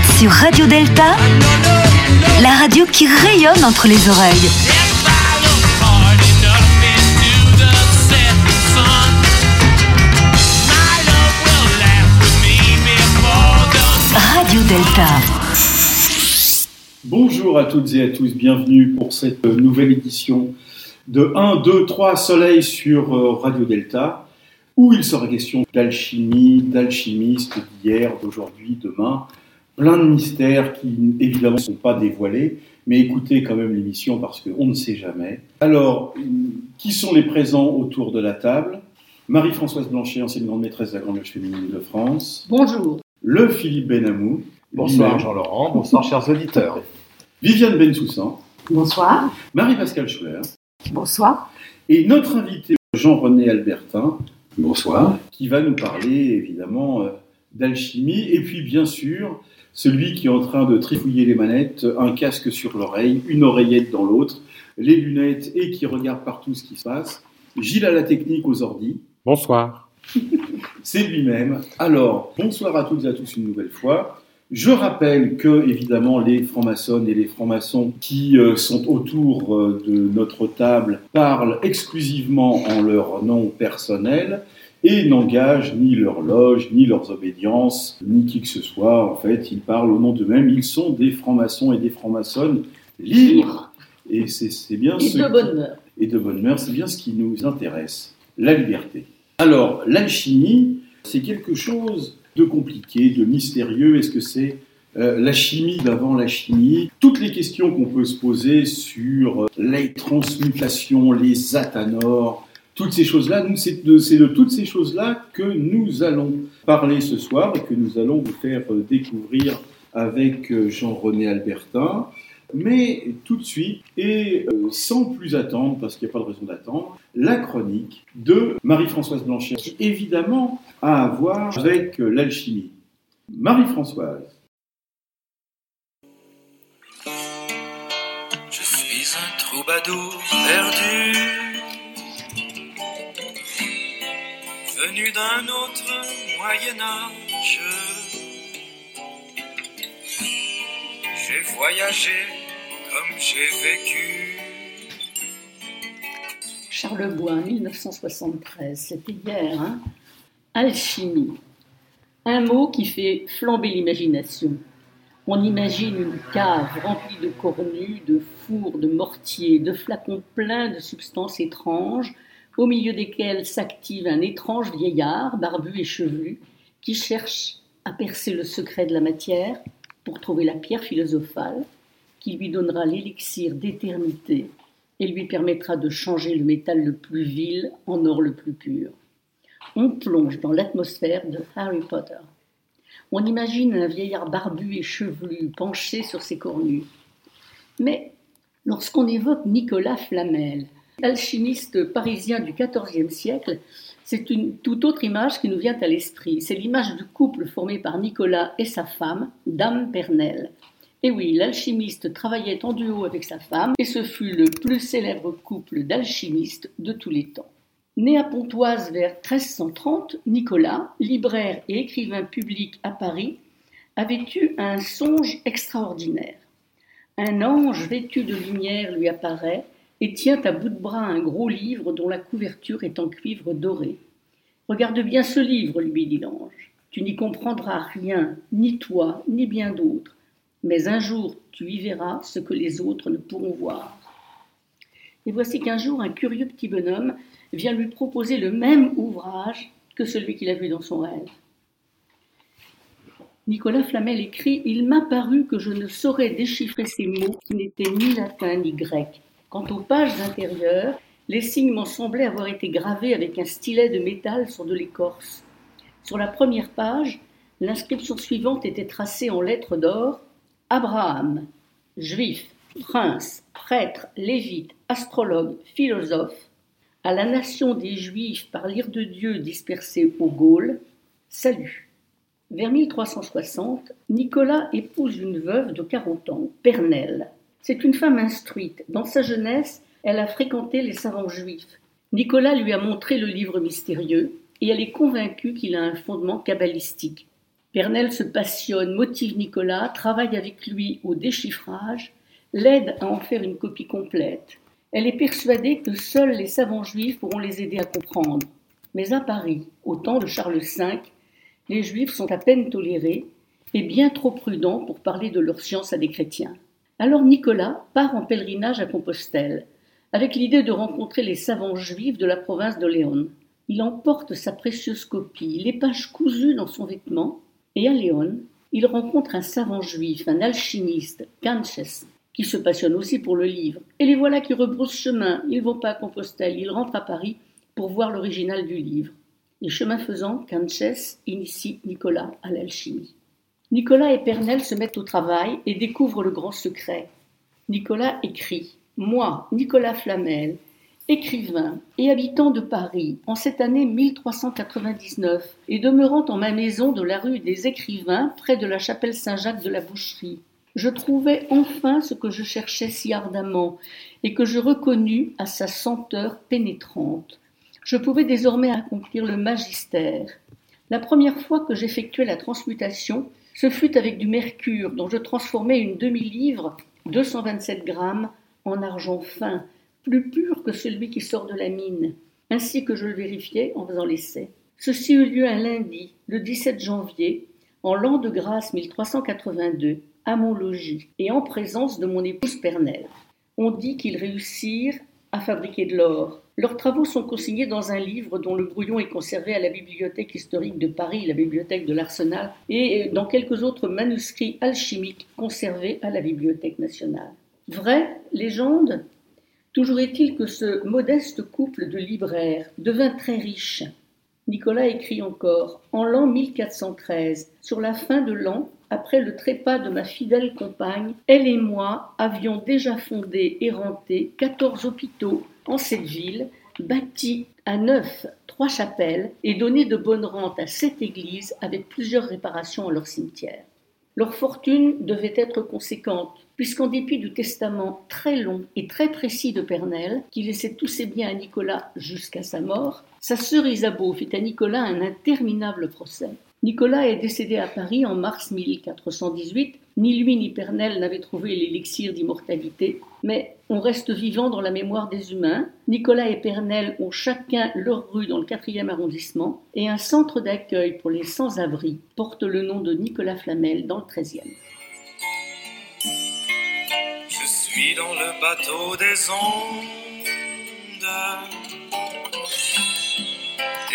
sur Radio Delta, la radio qui rayonne entre les oreilles. Radio Delta. Bonjour à toutes et à tous, bienvenue pour cette nouvelle édition de 1, 2, 3 Soleil sur euh, Radio Delta, où il sera question d'alchimie, d'alchimistes d'hier, d'aujourd'hui, demain. Plein de mystères qui évidemment ne sont pas dévoilés, mais écoutez quand même l'émission parce qu'on ne sait jamais. Alors, qui sont les présents autour de la table? Marie-Françoise Blanchet, ancienne grande maîtresse de la Grande Loge féminine de France. Bonjour. Le Philippe Benamou. Bonsoir Jean-Laurent, bonsoir chers auditeurs. Viviane Bensoussan. Bonsoir. Marie-Pascale Schuller. Bonsoir. Et notre invité Jean-René Albertin. Bonsoir. Qui va nous parler évidemment euh, d'alchimie. Et puis bien sûr, celui qui est en train de trifouiller les manettes, un casque sur l'oreille, une oreillette dans l'autre, les lunettes et qui regarde partout ce qui se passe. Gilles à la technique aux ordis. Bonsoir. C'est lui-même. Alors, bonsoir à toutes et à tous une nouvelle fois. Je rappelle que, évidemment, les francs-maçons et les francs-maçons qui euh, sont autour euh, de notre table parlent exclusivement en leur nom personnel et n'engagent ni leur loge, ni leurs obédiences, ni qui que ce soit. En fait, ils parlent au nom d'eux-mêmes. Ils sont des francs-maçons et des francs-maçonnes libres. Et c'est bien Et ce de qui- bonne mœurs. et de bonne mœurs, c'est bien ce qui nous intéresse, la liberté. Alors, l'alchimie, c'est quelque chose de compliqué, de mystérieux. Est-ce que c'est euh, la chimie d'avant la chimie? Toutes les questions qu'on peut se poser sur euh, les transmutations, les athanors, toutes ces choses-là, c'est de, de toutes ces choses-là que nous allons parler ce soir et que nous allons vous faire euh, découvrir avec euh, Jean-René Albertin. Mais tout de suite, et euh, sans plus attendre, parce qu'il n'y a pas de raison d'attendre, la chronique de Marie-Françoise Blanchet, qui évidemment a à voir avec l'alchimie. Marie-Françoise, Je suis un troubadour perdu, venu d'un autre Moyen Âge. J'ai voyagé comme j'ai vécu. Charlebois, 1973, c'était hier. Hein Alchimie. Un mot qui fait flamber l'imagination. On imagine une cave remplie de cornues, de fours, de mortiers, de flacons pleins de substances étranges, au milieu desquels s'active un étrange vieillard, barbu et chevelu, qui cherche à percer le secret de la matière pour trouver la pierre philosophale qui lui donnera l'élixir d'éternité et lui permettra de changer le métal le plus vil en or le plus pur. On plonge dans l'atmosphère de Harry Potter. On imagine un vieillard barbu et chevelu penché sur ses cornues. Mais lorsqu'on évoque Nicolas Flamel, alchimiste parisien du XIVe siècle, c'est une toute autre image qui nous vient à l'esprit. C'est l'image du couple formé par Nicolas et sa femme, Dame Pernelle. Et oui, l'alchimiste travaillait en duo avec sa femme, et ce fut le plus célèbre couple d'alchimistes de tous les temps. Né à Pontoise vers 1330, Nicolas, libraire et écrivain public à Paris, avait eu un songe extraordinaire. Un ange vêtu de lumière lui apparaît et tient à bout de bras un gros livre dont la couverture est en cuivre doré. Regarde bien ce livre, lui dit l'ange. Tu n'y comprendras rien, ni toi, ni bien d'autres mais un jour tu y verras ce que les autres ne pourront voir. Et voici qu'un jour un curieux petit bonhomme vient lui proposer le même ouvrage que celui qu'il a vu dans son rêve. Nicolas Flamel écrit Il m'a paru que je ne saurais déchiffrer ces mots qui n'étaient ni latin ni grec. Quant aux pages intérieures, les signes m'en semblaient avoir été gravés avec un stylet de métal sur de l'écorce. Sur la première page, l'inscription suivante était tracée en lettres d'or Abraham, juif, prince, prêtre, lévite, astrologue, philosophe, à la nation des Juifs par l'ire de Dieu dispersée aux Gaules, salut. Vers 1360, Nicolas épouse une veuve de 40 ans, Pernelle. C'est une femme instruite. Dans sa jeunesse, elle a fréquenté les savants juifs. Nicolas lui a montré le livre mystérieux et elle est convaincue qu'il a un fondement kabbalistique. Pernelle se passionne, motive Nicolas, travaille avec lui au déchiffrage, l'aide à en faire une copie complète. Elle est persuadée que seuls les savants juifs pourront les aider à comprendre. Mais à Paris, au temps de Charles V, les juifs sont à peine tolérés et bien trop prudents pour parler de leur science à des chrétiens. Alors Nicolas part en pèlerinage à Compostelle, avec l'idée de rencontrer les savants juifs de la province de Léon. Il emporte sa précieuse copie, les pages cousues dans son vêtement, et à Léon, il rencontre un savant juif, un alchimiste, Canches, qui se passionne aussi pour le livre. Et les voilà qui rebroussent chemin. Ils vont pas à Compostelle, ils rentrent à Paris pour voir l'original du livre. Et chemin faisant, Canches initie Nicolas à l'alchimie. Nicolas et Pernelle se mettent au travail et découvrent le grand secret. Nicolas écrit Moi, Nicolas Flamel, écrivain et habitant de Paris en cette année 1399 et demeurant en ma maison de la rue des Écrivains près de la chapelle Saint-Jacques de la Boucherie. Je trouvai enfin ce que je cherchais si ardemment et que je reconnus à sa senteur pénétrante. Je pouvais désormais accomplir le magistère. La première fois que j'effectuai la transmutation, ce fut avec du mercure dont je transformai une demi-livre, 227 grammes, en argent fin, plus pur que celui qui sort de la mine, ainsi que je le vérifiais en faisant l'essai. Ceci eut lieu un lundi, le 17 janvier, en l'an de grâce 1382, à mon logis, et en présence de mon épouse Pernelle. On dit qu'ils réussirent à fabriquer de l'or. Leurs travaux sont consignés dans un livre dont le brouillon est conservé à la Bibliothèque historique de Paris, la Bibliothèque de l'Arsenal, et dans quelques autres manuscrits alchimiques conservés à la Bibliothèque nationale. Vraie légende? Toujours est-il que ce modeste couple de libraires devint très riche. Nicolas écrit encore En l'an 1413, sur la fin de l'an, après le trépas de ma fidèle compagne, elle et moi avions déjà fondé et renté quatorze hôpitaux en cette ville, bâti à neuf trois chapelles et donné de bonnes rentes à sept églises avec plusieurs réparations à leur cimetière. Leur fortune devait être conséquente, puisqu'en dépit du testament très long et très précis de Pernelle, qui laissait tous ses biens à Nicolas jusqu'à sa mort, sa sœur Isabeau fit à Nicolas un interminable procès. Nicolas est décédé à Paris en mars 1418. Ni lui ni Pernelle n'avaient trouvé l'élixir d'immortalité, mais on reste vivant dans la mémoire des humains. Nicolas et Pernelle ont chacun leur rue dans le 4e arrondissement et un centre d'accueil pour les sans-abri porte le nom de Nicolas Flamel dans le 13e. Suis dans le bateau des ondes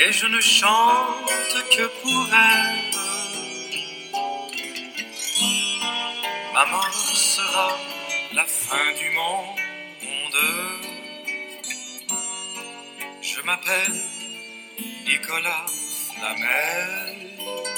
et je ne chante que pour elle. Ma mort sera la fin du monde. Je m'appelle Nicolas Flamel.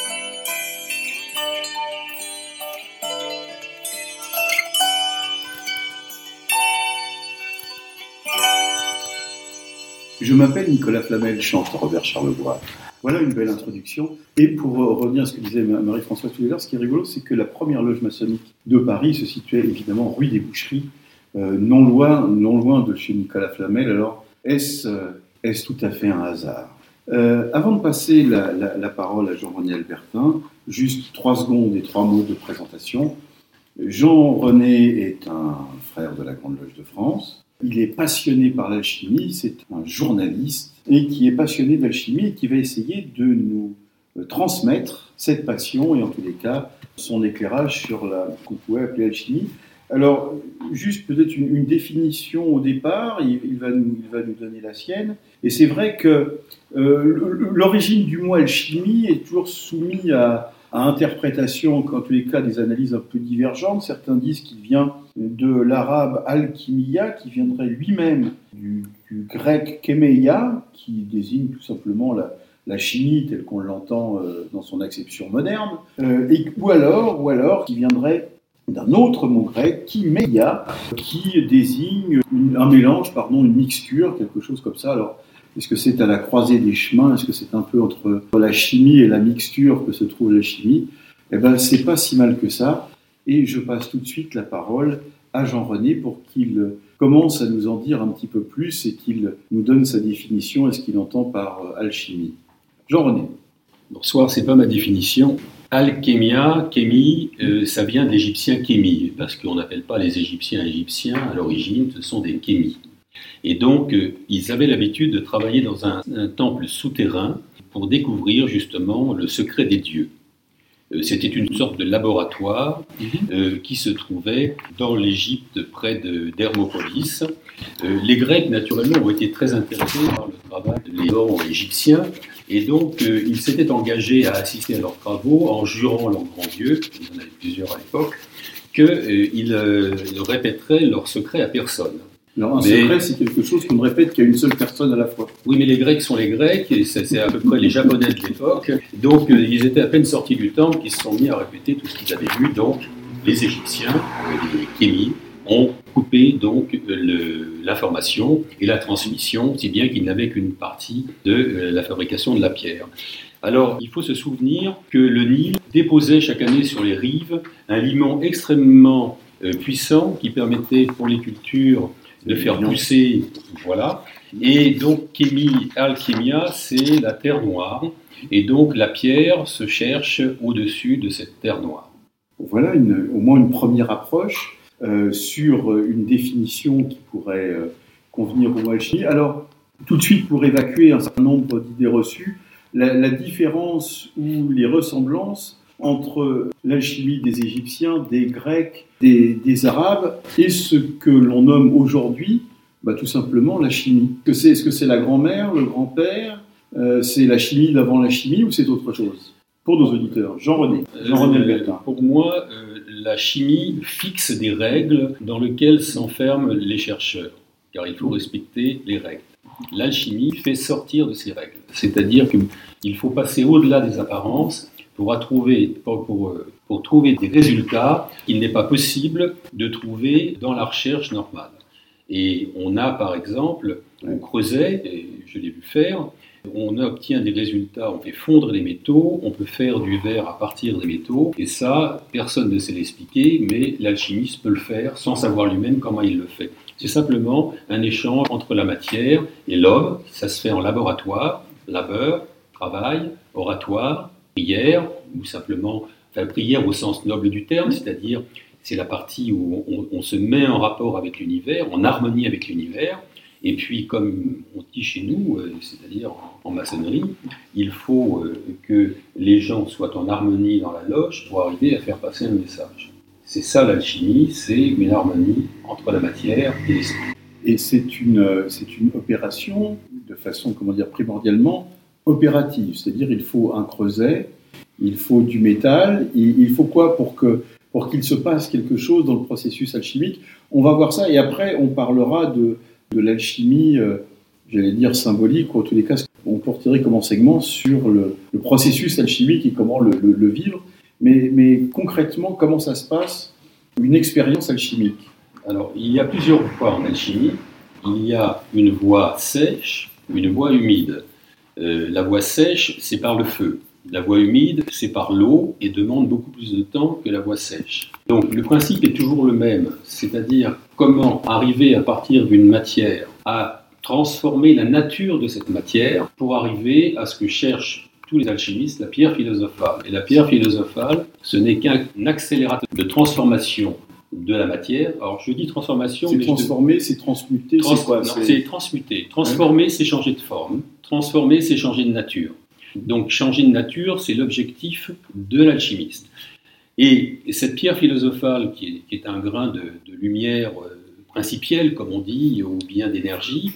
Je m'appelle Nicolas Flamel, chante Robert Charlebois. Voilà une belle introduction. Et pour revenir à ce que disait Marie-Françoise tout à l'heure, ce qui est rigolo, c'est que la première loge maçonnique de Paris se situait évidemment rue des Boucheries, euh, non, loin, non loin de chez Nicolas Flamel. Alors, est-ce euh, est tout à fait un hasard? Euh, Avant de passer la, la, la parole à Jean-René Albertin, juste trois secondes et trois mots de présentation. Jean-René est un frère de la Grande Loge de France. Il est passionné par l'alchimie, c'est un journaliste et qui est passionné d'alchimie et qui va essayer de nous transmettre cette passion et en tous les cas son éclairage sur la qu'on pourrait appeler alchimie. Alors, juste peut-être une, définition au départ, il, il, va nous, il, va nous, donner la sienne. Et c'est vrai que euh, l'origine du mot alchimie est toujours soumise à, à interprétation, en tous les cas des analyses un peu divergentes. Certains disent qu'il vient de l'arabe alchimia, qui viendrait lui-même du, grec kemeia, qui désigne tout simplement la, chimie telle qu'on l'entend euh, dans son acception moderne, euh, ou alors, ou alors qui viendrait d'un autre mot grec, kimeia, qui désigne un mélange, pardon, une mixture, quelque chose comme ça. Alors, est-ce que c'est à la croisée des chemins? Est-ce que c'est un peu entre la chimie et la mixture que se trouve la chimie? Eh bien, c'est pas si mal que ça. Et je passe tout de suite la parole à Jean-René pour qu'il commence à nous en dire un petit peu plus et qu'il nous donne sa définition et ce qu'il entend par alchimie. Jean-René. Bonsoir, c'est pas ma définition, Alchémia, chémie, euh, ça vient d'égyptien chémie, parce qu'on n'appelle pas les Égyptiens égyptiens à l'origine, ce sont des chémies. Et donc, euh, ils avaient l'habitude de travailler dans un, un temple souterrain pour découvrir justement le secret des dieux. Euh, C'était une sorte de laboratoire euh, qui se trouvait dans l'Égypte près de- d'Hermopolis. Euh, les Grecs, naturellement, ont été très intéressés par le travail des oraux égyptiens et donc euh, ils s'étaient engagés à assister à leurs travaux en jurant leur grand Dieu, il y en avait plusieurs à l'époque, qu'ils ne répéteraient leurs secrets à personne. Alors, un Mais- secret, c'est quelque chose qu'on répète qu'à une seule personne à la fois. Oui, mais les Grecs sont les Grecs, et c'est à peu près les Japonais de l'époque. Donc, euh, ils étaient à peine sortis du temple qu'ils se sont mis à répéter tout ce qu'ils avaient vu. Donc, les Égyptiens, euh, les Kémis, ont coupé donc euh, l'information et la transmission, si bien qu'ils n'avaient qu'une partie de la fabrication de la pierre. Alors, il faut se souvenir que le Nil déposait chaque année sur les rives un limon extrêmement puissant qui permettait pour les cultures de faire pousser, voilà, et donc, chémie, alchimia, c'est la terre noire. Et donc, la pierre se cherche au-dessus de cette terre noire. Voilà une- au moins une première approche euh, sur une définition qui pourrait euh, convenir au alchimie. Alors, tout de suite, pour évacuer un certain nombre d'idées reçues, la, la différence ou les ressemblances entre l'alchimie des Égyptiens, des Grecs, des, des Arabes et ce que l'on nomme aujourd'hui bah, tout simplement la chimie. Est-ce que c'est la grand-mère, le grand-père euh, C'est la chimie d'avant la chimie ou c'est autre chose? Pour nos auditeurs, Jean-René, Jean-René Euh, Albertin. pour moi, euh, la chimie fixe des règles dans lesquelles s'enferment les chercheurs, car il faut respecter les règles. L'alchimie fait sortir de ces règles, c'est-à-dire qu'il faut passer au-delà des apparences pour, trouver, pour, pour, euh, pour trouver des résultats qu'il n'est pas possible de trouver dans la recherche normale. Et on a par exemple, on creusait, et je l'ai vu faire, on obtient des résultats, on fait fondre les métaux, on peut faire du verre à partir des métaux, et ça, personne ne sait l'expliquer, mais l'alchimiste peut le faire sans savoir lui-même comment il le fait. C'est simplement un échange entre la matière et l'homme, ça se fait en laboratoire, labeur, travail, oratoire, prière, ou simplement, enfin prière au sens noble du terme, c'est-à-dire c'est la partie où on, se met en rapport avec l'univers, en harmonie avec l'univers, et puis, comme on dit chez nous, euh, c'est-à-dire en, en maçonnerie, il faut euh, que les gens soient en harmonie dans la loge pour arriver à faire passer un message. C'est ça l'alchimie, c'est une harmonie entre la matière et l'esprit. Et c'est une, euh, c'est une opération de façon, comment dire, primordialement opérative. C'est-à-dire, il faut un creuset, il faut du métal, il, faut quoi pour que pour qu'il se passe quelque chose dans le processus alchimique On va voir ça et après on parlera de, de l'alchimie, euh, j'allais dire symbolique, ou en tous les cas, on porterait comme enseignement sur le, le processus alchimique et comment le, le- le vivre. Mais, mais concrètement, comment ça se passe une expérience alchimique? Alors, il y a plusieurs voies en alchimie. Il y a une voie sèche, une voie humide. Euh, la voie sèche, c'est par le feu. La voie humide, c'est par l'eau et demande beaucoup plus de temps que la voie sèche. Donc, le principe est toujours le même, c'est-à-dire comment arriver à partir d'une matière à transformer la nature de cette matière pour arriver à ce que cherchent tous les alchimistes, la pierre philosophale. Et la pierre philosophale, ce n'est qu'un accélérateur de transformation de la matière. Alors, je dis transformation, C'est transformé, c'est transmuté, Trans- c'est quoi transmuter. Transformer, c'est changer de forme. Transformer, c'est changer de nature. Donc, changer de nature, c'est l'objectif de l'alchimiste. Et cette pierre philosophale, qui est, qui est un grain de, de lumière euh, principielle, comme on dit, ou bien d'énergie,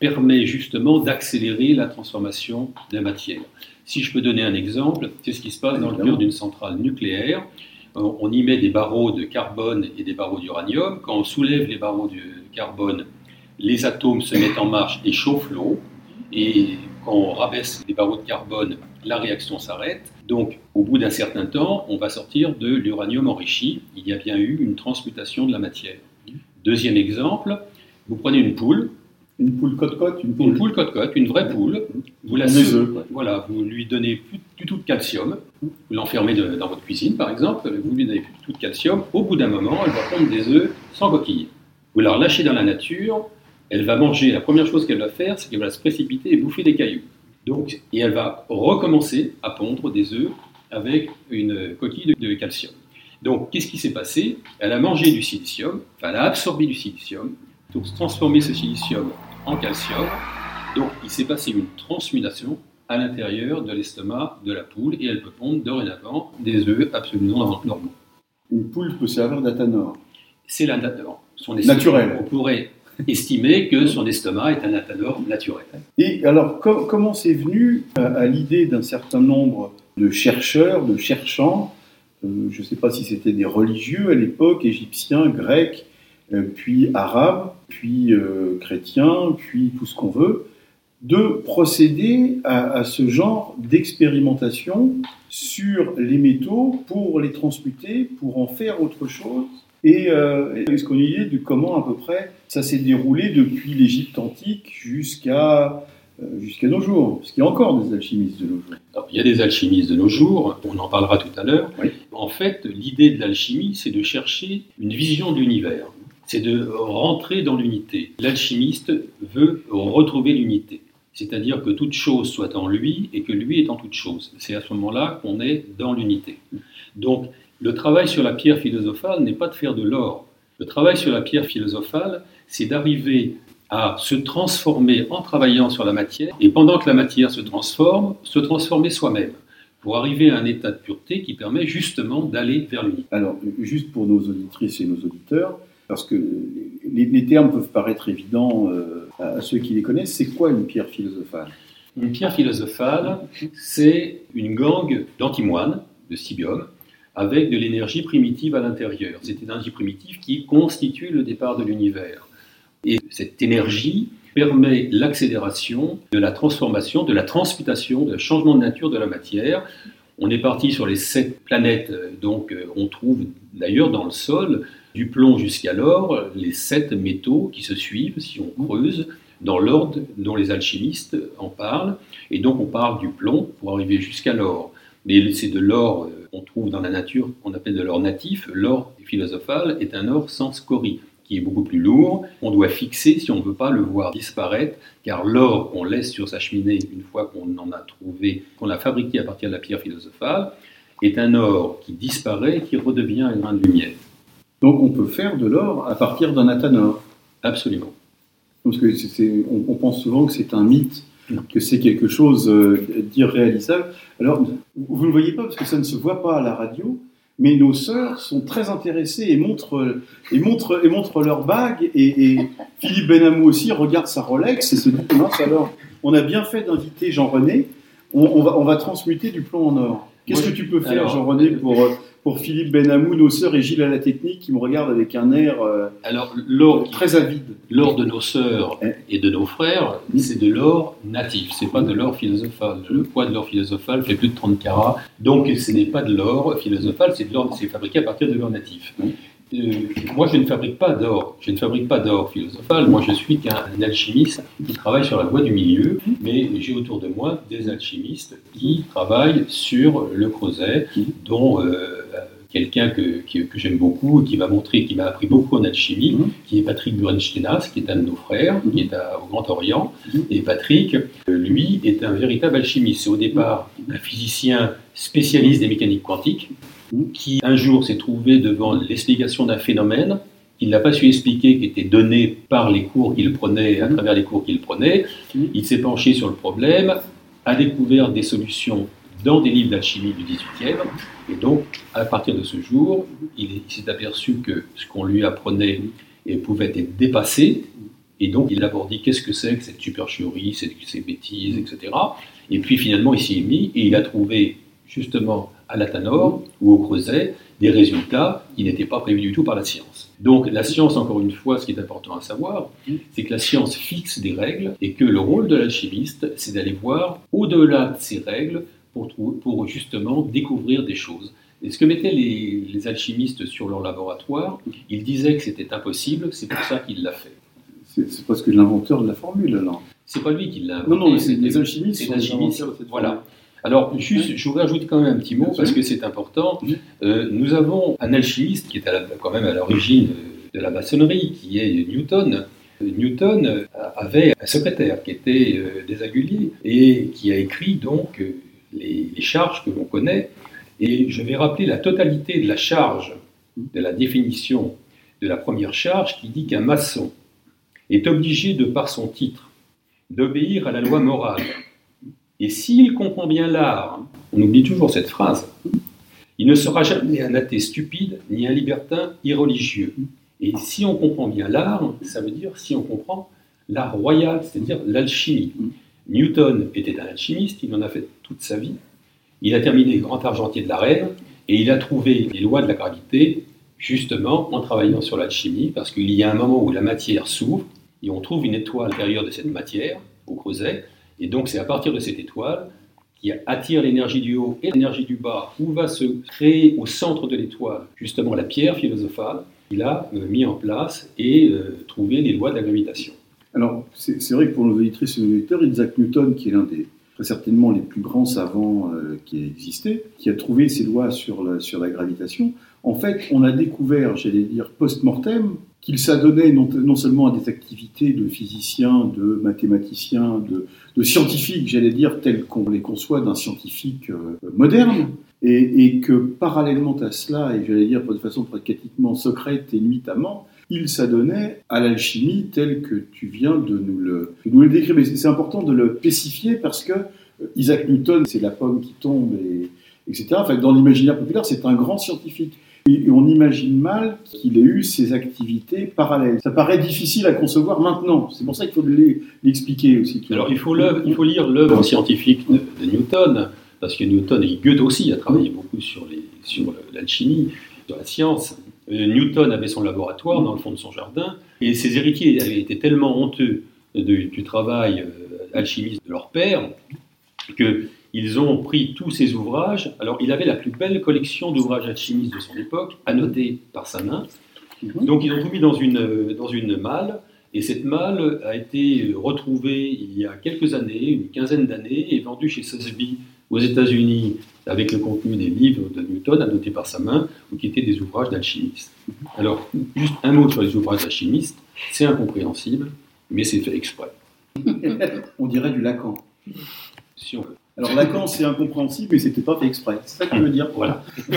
permet justement d'accélérer la transformation de la matière. Si je peux donner un exemple, c'est ce qui se passe dans le cœur d'une centrale nucléaire. On on y met des barreaux de carbone et des barreaux d'uranium. Quand on soulève les barreaux de carbone, les atomes se mettent en marche et chauffent l'eau. Et quand on rabaisse les barreaux de carbone, la réaction s'arrête. Donc, au bout d'un certain temps, on va sortir de l'uranium enrichi. Il y a bien eu une transmutation de la matière. Deuxième exemple, vous prenez une poule, Une poule cote-cote, une poule, une poule cote-cote, une vraie poule, vous la seu- œufs, quoi. voilà, vous lui donnez plus du tout de calcium, vous l'enfermez de- dans votre cuisine par exemple, vous lui donnez plus du tout de calcium, au bout d'un moment, elle va prendre des œufs sans coquille. Vous la relâchez dans la nature, elle va manger, la première chose qu'elle va faire, c'est qu'elle va se précipiter et bouffer des cailloux. Donc, et elle va recommencer à pondre des œufs avec une coquille de, de calcium. Donc, qu'est-ce qui s'est passé? Elle a mangé du silicium, enfin, elle a absorbé du silicium, donc transformé ce silicium en calcium. Donc, il s'est passé une transmutation à l'intérieur de l'estomac de la poule et elle peut pondre dorénavant des œufs absolument normaux. Une poule peut servir d'atanor. C'est l'atanor. Son estomac- Naturel. On pourrait estimer que son estomac est un atanor naturel. Et alors, co- comment c'est venu à, à l'idée d'un certain nombre de chercheurs, de cherchants, euh, je ne sais pas si c'était des religieux à l'époque, égyptiens, grecs, euh, puis arabes, puis euh, chrétiens, puis tout ce qu'on veut, de procéder à, à ce genre d'expérimentation sur les métaux pour les transmuter, pour en faire autre chose. Et euh, est-ce qu'on a une idée de comment à peu près ça s'est déroulé depuis l'Égypte antique jusqu'à euh, jusqu'à nos jours Parce qu'il y a encore des alchimistes de nos jours. Alors, il y a des alchimistes de nos jours, on en parlera tout à l'heure. Oui. En fait, l'idée de l'alchimie, c'est de chercher une vision de l'univers. C'est de rentrer dans l'unité. L'alchimiste veut retrouver l'unité. C'est-à-dire que toute chose soit en lui et que lui est en toute chose. C'est à ce moment-là qu'on est dans l'unité. Donc, le travail sur la pierre philosophale n'est pas de faire de l'or. Le travail sur la pierre philosophale, c'est d'arriver à se transformer en travaillant sur la matière, et pendant que la matière se transforme, se transformer soi-même, pour arriver à un état de pureté qui permet justement d'aller vers l'unité. Alors, juste pour nos auditrices et nos auditeurs, parce que les, termes peuvent paraître évidents euh, à ceux qui les connaissent, c'est quoi une pierre philosophale? Une pierre philosophale, c'est une gangue d'antimoine, de cibium, avec de l'énergie primitive à l'intérieur. Cette énergie primitive qui constitue le départ de l'univers. Et cette énergie permet l'accélération de la transformation, de la transmutation, de changement de nature de la matière. On est parti sur les sept planètes, donc euh, on trouve d'ailleurs dans le sol, du plomb jusqu'à l'or, les sept métaux qui se suivent si on creuse dans l'ordre dont les alchimistes en parlent. Et donc on parle du plomb pour arriver jusqu'à l'or. Mais c'est de l'or euh, qu'on trouve dans la nature, qu'on appelle de l'or natif. L'or philosophal est un or sans scorie, qui est beaucoup plus lourd. On doit fixer si on ne veut pas le voir disparaître, car l'or qu'on laisse sur sa cheminée une fois qu'on en a trouvé, qu'on a fabriqué à partir de la pierre philosophale, est un or qui disparaît qui redevient un grain de lumière. Donc, on peut faire de l'or à partir d'un athanor. Absolument. Parce que on, on pense souvent que c'est un mythe, que c'est quelque chose euh, d'irréalisable. Alors, vous ne voyez pas parce que ça ne se voit pas à la radio, mais nos sœurs sont très intéressées et montrent, et montrent, et montrent leur bague. Et, et Philippe Benamou aussi regarde sa Rolex et se dit mince alors, on a bien fait d'inviter Jean-René. On, on va, on va transmuter du plomb en or. Qu'est-ce que tu peux faire, Jean-René, pour, euh, pour Philippe Benamou, nos sœurs et Gilles à la technique qui me regardent avec un air euh, Alors, l'or qui très avide. L'or de nos sœurs et de nos frères, c'est de l'or natif, c'est pas de l'or philosophal. Le poids de l'or philosophal fait plus de 30 carats, donc ce n'est pas de l'or philosophal, c'est de l'or, c'est fabriqué à partir de l'or natif. Euh, moi, je ne fabrique pas d'or, je ne fabrique pas d'or philosophal. Moi, je suis qu'un alchimiste qui travaille sur la voie du milieu, mais j'ai autour de moi des alchimistes qui travaillent sur le creuset, dont euh, quelqu'un que, que, que j'aime beaucoup et qui m'a montré, qui m'a appris beaucoup en alchimie, qui est Patrick Burenstenas, qui est un de nos frères, qui est à- au Grand Orient. Et Patrick, euh, lui, est un véritable alchimiste. C'est au départ un physicien spécialiste des mécaniques quantiques, qui un jour s'est trouvé devant l'explication d'un phénomène. Qu'il n'a pas su expliquer, qui était donné par les cours qu'il prenait, à travers les cours qu'il prenait. Il s'est penché sur le problème, a découvert des solutions dans des livres d'alchimie du 18e, et donc, à partir de ce jour, il s'est aperçu que ce qu'on lui apprenait et pouvait être dépassé, et donc il a d'abord dit qu'est-ce que c'est que cette supercherie, ces, ces bêtises, etc. Et puis finalement, il s'y est mis et il a trouvé justement à l'Atanor ou au Creuset des résultats qui n'étaient pas prévus du tout par la science. Donc la science, encore une fois, ce qui est important à savoir, c'est que la science fixe des règles et que le rôle de l'alchimiste, c'est d'aller voir au-delà de ces règles pour, justement découvrir des choses. Et ce que mettaient les, les alchimistes sur leur laboratoire, ils disaient que c'était impossible, c'est pour ça qu'il l'a fait. C'est parce que l'inventeur de la formule, alors. C'est pas lui qui l'a Non, non, mais c'est les alchimistes les alchimistes, Voilà. Alors, juste, je voudrais ajouter quand même un petit mot parce que c'est important. Euh, nous avons un alchimiste qui est à la- quand même à l'origine de la maçonnerie, qui est Newton. Euh, Newton euh, avait un secrétaire qui était euh, des Aguliers et qui a écrit donc euh, les, les charges que l'on connaît Et je vais rappeler la totalité de la charge, de la définition de la première charge qui dit qu'un maçon est obligé, de par son titre, d'obéir à la loi morale. Et s'il comprend bien l'art, on oublie toujours cette phrase, il ne sera jamais un athée stupide ni un libertin irreligieux. Et si on comprend bien l'art, ça veut dire si on comprend l'art royal, c'est-à-dire l'alchimie. Newton était un alchimiste, il en a fait toute sa vie. Il a terminé grand argentier de la reine et il a trouvé les lois de la gravité justement en travaillant sur l'alchimie, parce qu'il y a un moment où la matière s'ouvre et on trouve une étoile à l'intérieur de cette matière, au creuset, et donc c'est à partir de cette étoile qui attire l'énergie du haut et l'énergie du bas, où va se créer au centre de l'étoile justement la pierre philosophale, qu'il a euh, mis en place et euh, trouvé les lois de la gravitation. Alors, c'est vrai que pour nos auditrices et nos auditeurs, Isaac Newton, qui est l'un des très certainement les plus grands savants euh, qui aient existé, qui a trouvé ces lois sur la, sur la gravitation, en fait, on a découvert, j'allais dire, post-mortem, qu'il s'adonnait non, seulement à des activités de physiciens, de mathématiciens, de, de scientifiques, j'allais dire, tels qu'on les conçoit d'un scientifique euh, moderne, et, que parallèlement à cela, et j'allais dire de façon pratiquement secrète et nuitamment, il s'adonnait à l'alchimie telle que tu viens de nous le, nous le décrire. Mais c'est important de le spécifier parce que euh, Isaac Newton, c'est la pomme qui tombe, et, etc. Enfin, dans l'imaginaire populaire, c'est un grand scientifique. Et on imagine mal qu'il ait eu ces activités parallèles. Ça paraît difficile à concevoir maintenant. C'est pour ça qu'il faut l'expliquer aussi. Alors il faut, il faut lire l'œuvre scientifique de, de, Newton, parce que Newton et Goethe aussi a travaillé beaucoup sur l'alchimie, sur, sur la science. Euh, Newton avait son laboratoire dans le fond de son jardin, et ses héritiers avaient été tellement honteux du travail euh, alchimiste de leur père que ils ont pris tous ses ouvrages. Alors, il avait la plus belle collection d'ouvrages alchimistes de son époque, annotés par sa main. Mhm. Donc, ils ont tout mis dans une, dans une malle. Et cette malle a été retrouvée il y a quelques années, une quinzaine d'années, et vendue chez Sotheby aux États-Unis avec le contenu des livres de Newton annotés par sa main, ou qui étaient des ouvrages d'alchimistes. Alors, juste un mot sur les ouvrages d'alchimistes, c'est incompréhensible, mais c'est fait exprès. On dirait du Lacan. Si on veut. Alors Lacan, c'est incompréhensible, mais c'était pas fait exprès. C'est ça que tu veux dire Voilà.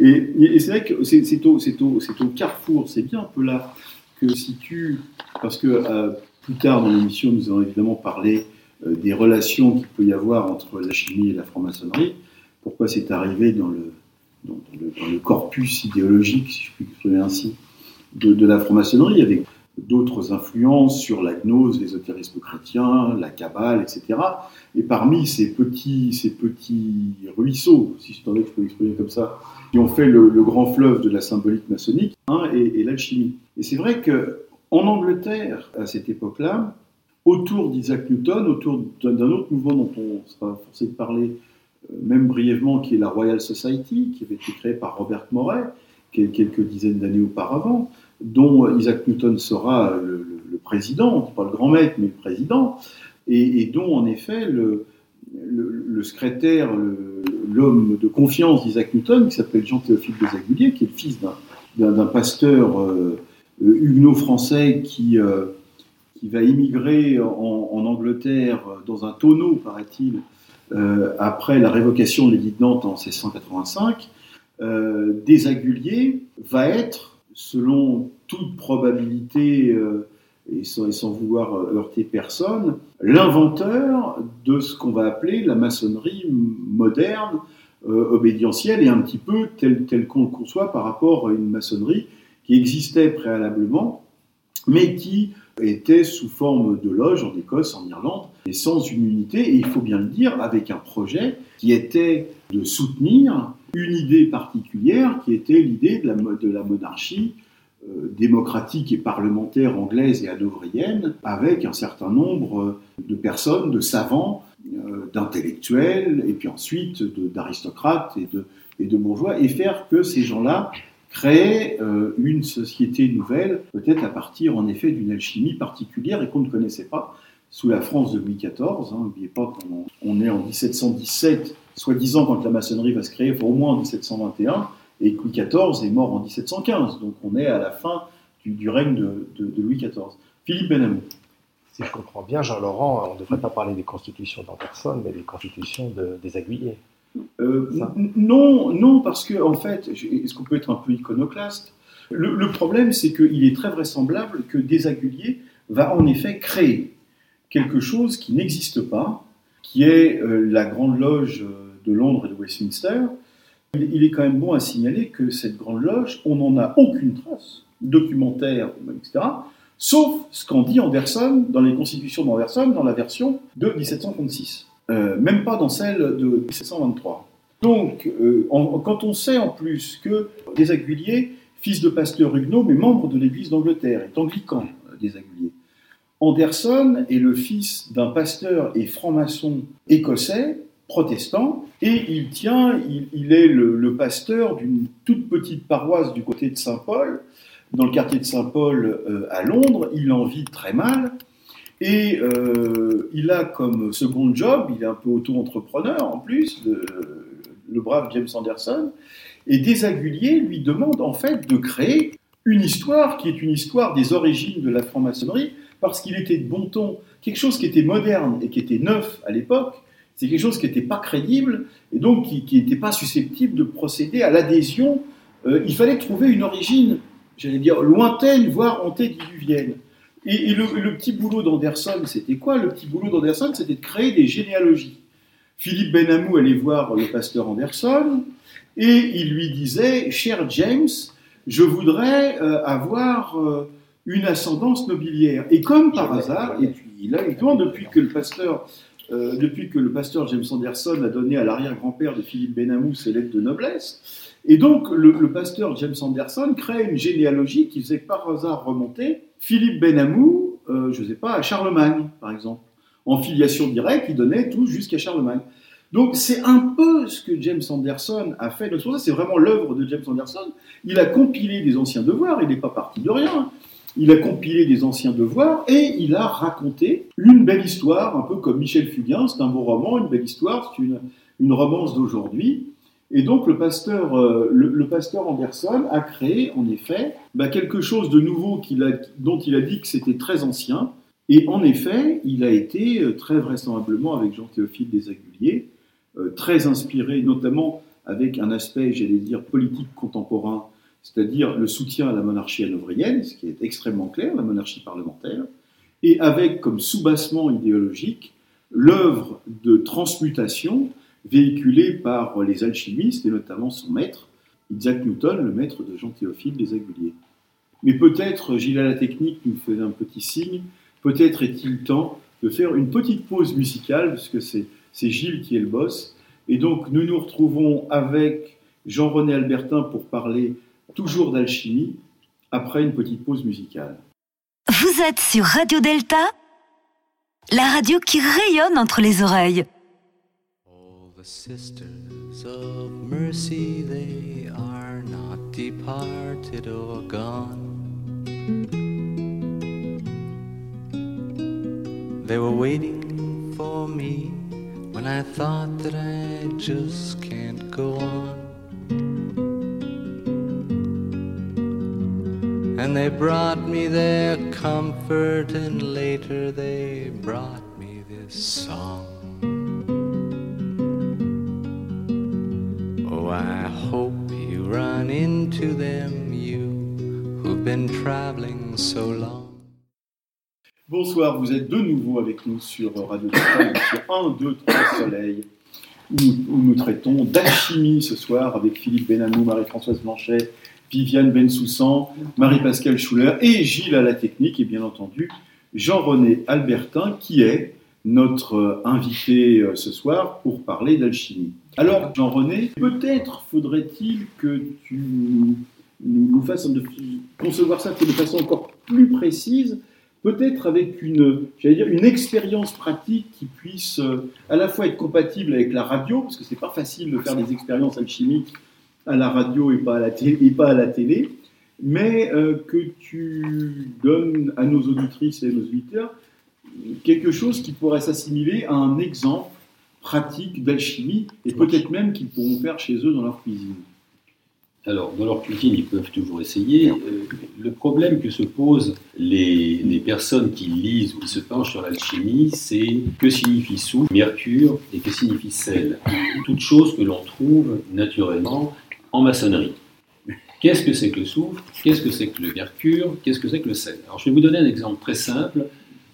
et, et c'est vrai que c'est au, au, au, carrefour, c'est bien un peu là que si tu... Parce que euh, plus tard dans l'émission, nous allons évidemment parler euh, des relations qu'il peut y avoir entre la chimie et la franc-maçonnerie. Pourquoi c'est arrivé dans le, dans, le, dans le, corpus idéologique, si je puis exprimer ainsi, de, de la franc-maçonnerie, avec d'autres influences sur la gnose, l'ésotérisme chrétien, la cabale, etc. Et parmi ces petits, ces petits ruisseaux, si je je peux l'exprimer comme ça, qui ont fait le, le, grand fleuve de la symbolique maçonnique, hein, et, et l'alchimie. Et c'est vrai que en Angleterre, à cette époque-là, autour d'Isaac Newton, autour d'un autre mouvement dont on sera forcé de parler, euh, même brièvement, qui est la Royal Society, qui avait été créée par Robert Moray, quelques dizaines d'années auparavant, dont Isaac Newton sera le, président, pas le grand maître, mais le président, et, dont en effet le, secrétaire, l'homme de confiance d'Isaac Newton, qui s'appelle Jean-Théophile Desaguliers, qui est le fils d'un pasteur euh, huguenot français qui, euh, qui va immigrer en, Angleterre dans un tonneau, paraît-il, euh, après la révocation de l'édit de Nantes en 1685, euh, Desaguliers va être selon toute probabilité, euh, et, sans, vouloir heurter personne, l'inventeur de ce qu'on va appeler la maçonnerie moderne, euh, obédientielle, et un petit peu telle, tel qu'on le conçoit par rapport à une maçonnerie qui existait préalablement, mais qui était sous forme de loge en Écosse, en Irlande, et sans une unité, et il faut bien le dire, avec un projet qui était de soutenir une idée particulière qui était l'idée de la, monarchie euh, démocratique et parlementaire anglaise et hanovrienne, avec un certain nombre de personnes, de savants, euh, d'intellectuels, et puis ensuite d'aristocrates et de, bourgeois, et faire que ces gens-là créaient euh, une société nouvelle, peut-être à partir en effet d'une alchimie particulière et qu'on ne connaissait pas sous la France de Louis XIV. N'oubliez hein, pas qu'on on est en 1717 soi-disant quand la maçonnerie va se créer, au moins en 1721, et Louis XIV est mort en 1715. Donc on est à la fin du, du règne de, de, de, Louis XIV. Philippe Benamou. Si je comprends bien, Jean-Laurent, on ne devrait pas parler des constitutions d'Anderson, mais des constitutions de, des aiguillés. Euh, non, non, parce que en fait, est-ce qu'on peut être un peu iconoclaste? Le, le problème, c'est qu'il est très vraisemblable que Desaguliers va en effet créer quelque chose qui n'existe pas, qui est euh, la Grande Loge de Londres et de Westminster. Il, est quand même bon à signaler que cette Grande Loge, on n'en a aucune trace, documentaire, etc., sauf ce qu'en dit Anderson dans les constitutions d'Anderson, dans la version de 1736. Euh, même pas dans celle de 1723. Donc, euh, quand on sait en plus que Desaguliers, fils de pasteur huguenot, mais membre de l'Église d'Angleterre, est anglican, euh, Desaguliers. Anderson est le fils d'un pasteur et franc-maçon écossais, protestant, et il tient, il, est le, pasteur d'une toute petite paroisse du côté de Saint-Paul, dans le quartier de Saint-Paul euh, à Londres. Il en vit très mal. Et euh, il a comme second job, il est un peu auto-entrepreneur en plus, le brave James Anderson. Et Desaguliers lui demande en fait de créer une histoire qui est une histoire des origines de la franc-maçonnerie, parce qu'il était de bon ton, quelque chose qui était moderne et qui était neuf à l'époque, c'est quelque chose qui n'était pas crédible et donc qui n'était pas susceptible de procéder à l'adhésion. Euh, il fallait trouver une origine, j'allais dire, lointaine, voire antédiluvienne. Et, et le, le petit boulot d'Anderson, c'était quoi? Le petit boulot d'Anderson, c'était de créer des généalogies. Philippe Benamou allait voir le pasteur Anderson et il lui disait, cher James, je voudrais euh, avoir euh, une ascendance nobiliaire. Et comme par hasard, et puis là, évidemment, depuis que le pasteur, euh, depuis que le pasteur James Anderson a donné à l'arrière-grand-père de Philippe Benamou ses lettres de noblesse, et donc le, pasteur James Anderson crée une généalogie qui faisait par hasard remonter Philippe Benamou, euh, je ne sais pas, à Charlemagne, par exemple. En filiation directe, il donnait tout jusqu'à Charlemagne. Donc c'est un peu ce que James Anderson a fait. C'est vraiment l'œuvre de James Anderson. Il a compilé des anciens devoirs, il n'est pas parti de rien. Il a compilé des anciens devoirs et il a raconté une belle histoire, un peu comme Michel Fugain, c'est un beau roman, une belle histoire, c'est une, une romance d'aujourd'hui. Et donc le pasteur, euh, le, le pasteur Anderson a créé en effet bah, quelque chose de nouveau a- dont il a dit que c'était très ancien. Et en effet, il a été euh, très vraisemblablement avec Jean-Théophile Desaguliers, euh, très inspiré notamment avec un aspect, j'allais dire, politique contemporain, c'est-à-dire le soutien à la monarchie hanovrienne, ce qui est extrêmement clair, la monarchie parlementaire, et avec comme soubassement idéologique l'œuvre de transmutation véhiculée par les alchimistes et notamment son maître, Isaac Newton, le maître de Jean-Théophile Desaguliers. Mais peut-être, Gilles à la technique nous faisait un petit signe, peut-être est-il temps de faire une petite pause musicale, puisque c'est c'est Gilles qui est le boss. Et donc nous nous retrouvons avec Jean-René Albertin pour parler toujours d'alchimie, après une petite pause musicale. Vous êtes sur Radio Delta, la radio qui rayonne entre les oreilles. All the sisters of mercy, they are not departed or gone. They were waiting for me when I thought that I just can't go on. And they brought me their comfort, and later they brought me this song. Oh, I hope you run into them, you who've been traveling so long. Bonsoir, vous êtes de nouveau avec nous sur Radio Delta, sur 1, 2, 3 Soleil, où nous, nous traitons d'alchimie ce soir avec Philippe Benamou, Marie-Françoise Blanchet, Viviane Bensoussan, Marie-Pascale Schuller et Gilles à la technique, et bien entendu Jean-René Albertin, qui est notre euh, invité euh, ce soir pour parler d'alchimie. Alors, Jean-René, peut-être faudrait-il que tu nous, fasses concevoir ça de façon encore plus précise peut-être avec une, une expérience pratique qui puisse euh, à la fois être compatible avec la radio, parce que c'est pas facile de faire des expériences alchimiques à la radio et pas à la télé, et pas à la télé mais euh, que tu donnes à nos auditrices et à nos auditeurs quelque chose qui pourrait s'assimiler à un exemple pratique d'alchimie et peut-être même qu'ils pourront faire chez eux dans leur cuisine. Alors, dans leur cuisine, ils peuvent toujours essayer. Euh, le problème que se posent les, les personnes qui lisent ou qui se penchent sur l'alchimie, c'est que signifie soufre, mercure et que signifie sel. Toutes choses que l'on trouve naturellement en maçonnerie. Qu'est-ce que c'est que le soufre? Qu'est-ce que c'est que le mercure? Qu'est-ce que c'est que le sel? Alors, je vais vous donner un exemple très simple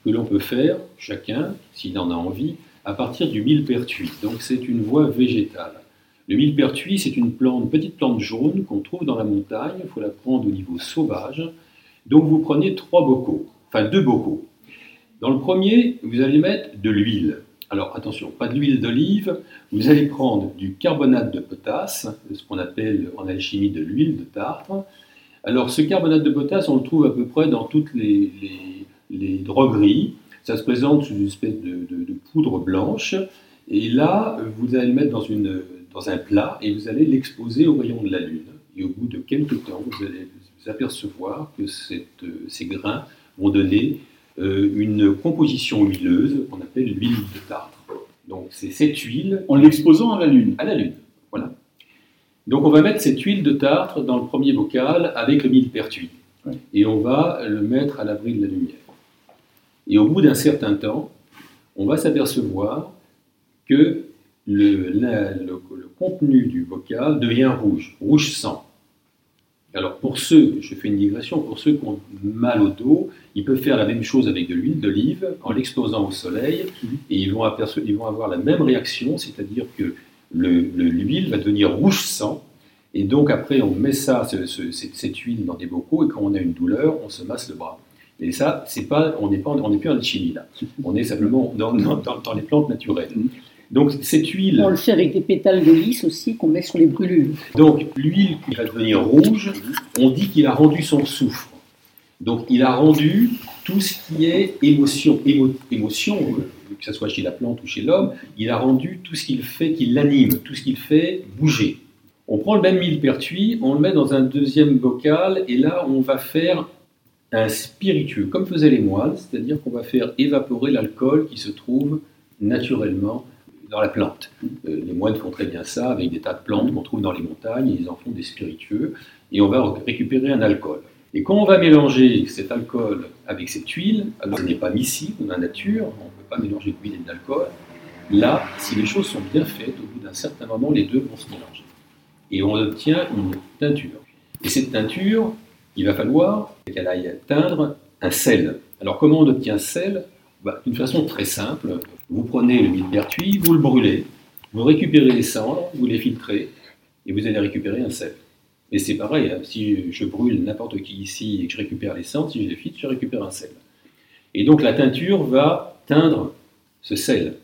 que l'on peut faire, chacun, s'il en a envie, à partir du millepertuis. Donc, c'est une voie végétale. Le millepertuis, c'est une petite plante jaune qu'on trouve dans la montagne. Il faut la prendre au niveau sauvage. Donc, vous prenez trois bocaux, enfin deux bocaux. Dans le premier, vous allez mettre de l'huile. Alors attention, pas de l'huile d'olive, vous allez prendre du carbonate de potasse, ce qu'on appelle en alchimie de l'huile de tartre. Alors ce carbonate de potasse, on le trouve à peu près dans toutes les, les- drogueries. Ça se présente sous une espèce de, poudre blanche. Et là, vous allez le mettre dans, une, dans un plat et vous allez l'exposer au rayon de la lune. Et au bout de quelques temps, vous allez vous apercevoir que euh, ces grains vont donner une composition huileuse qu'on appelle l'huile de tartre. Donc c'est cette huile En l'exposant à la Lune. à la lune. Voilà. Donc on va mettre cette huile de tartre dans le premier bocal avec le millepertuis. Ouais. Et on va le mettre à l'abri de la lumière. Et au bout d'un certain temps, on va s'apercevoir que le, la- le- le contenu du bocal devient rouge, rouge sang. Alors pour ceux, je fais une digression, pour ceux qui ont mal au dos, ils peuvent faire la même chose avec de l'huile d'olive en l'exposant au soleil et ils vont, aperce- ils vont avoir la même réaction, c'est-à-dire que le- le- l'huile va devenir rouge sang et donc après on met ça, ce- ce- cette, cette huile dans des bocaux et quand on a une douleur, on se masse le bras. Et ça, c'est pas, on n'est pas, on n'est plus en alchimie là. On est simplement dans, dans- dans- dans les plantes naturelles. Donc cette huile, On le fait avec des pétales de lys aussi qu'on met sur les brûlures. donc l'huile qui va devenir rouge, on dit qu'il a rendu son soufre. Donc il a rendu tout ce qui est émotion, émo- émotion, que ce soit chez la plante ou chez l'homme, il a rendu tout ce qu'il fait, qui l'anime, tout ce qu'il fait bouger. On prend le même millepertuis, on le met dans un deuxième bocal, et là on va faire un spiritueux, comme faisaient les moines, c'est-à-dire qu'on va faire évaporer l'alcool qui se trouve naturellement dans la plante. Euh, les moines font très bien ça avec des tas de plantes qu'on trouve dans les montagnes, ils en font des spiritueux, et on va récupérer un alcool. Et quand on va mélanger cet alcool avec cette huile, alors ce n'est pas miscible dans la nature, on ne peut pas mélanger d'huile et d'alcool, là, si les choses sont bien faites, au bout d'un certain moment, les deux vont se mélanger. Et on obtient une teinture. Et cette teinture, il va falloir qu'elle aille atteindre un sel. Alors comment on obtient sel? Bah, D'une façon très simple, vous prenez le millepertuis, vous le brûlez, vous récupérez les cendres, vous les filtrez, et vous allez récupérer un sel. Et c'est pareil, hein, si je brûle n'importe qui ici et que je récupère les cendres, si je les filtre, je récupère un sel. Et donc la teinture va teindre ce sel.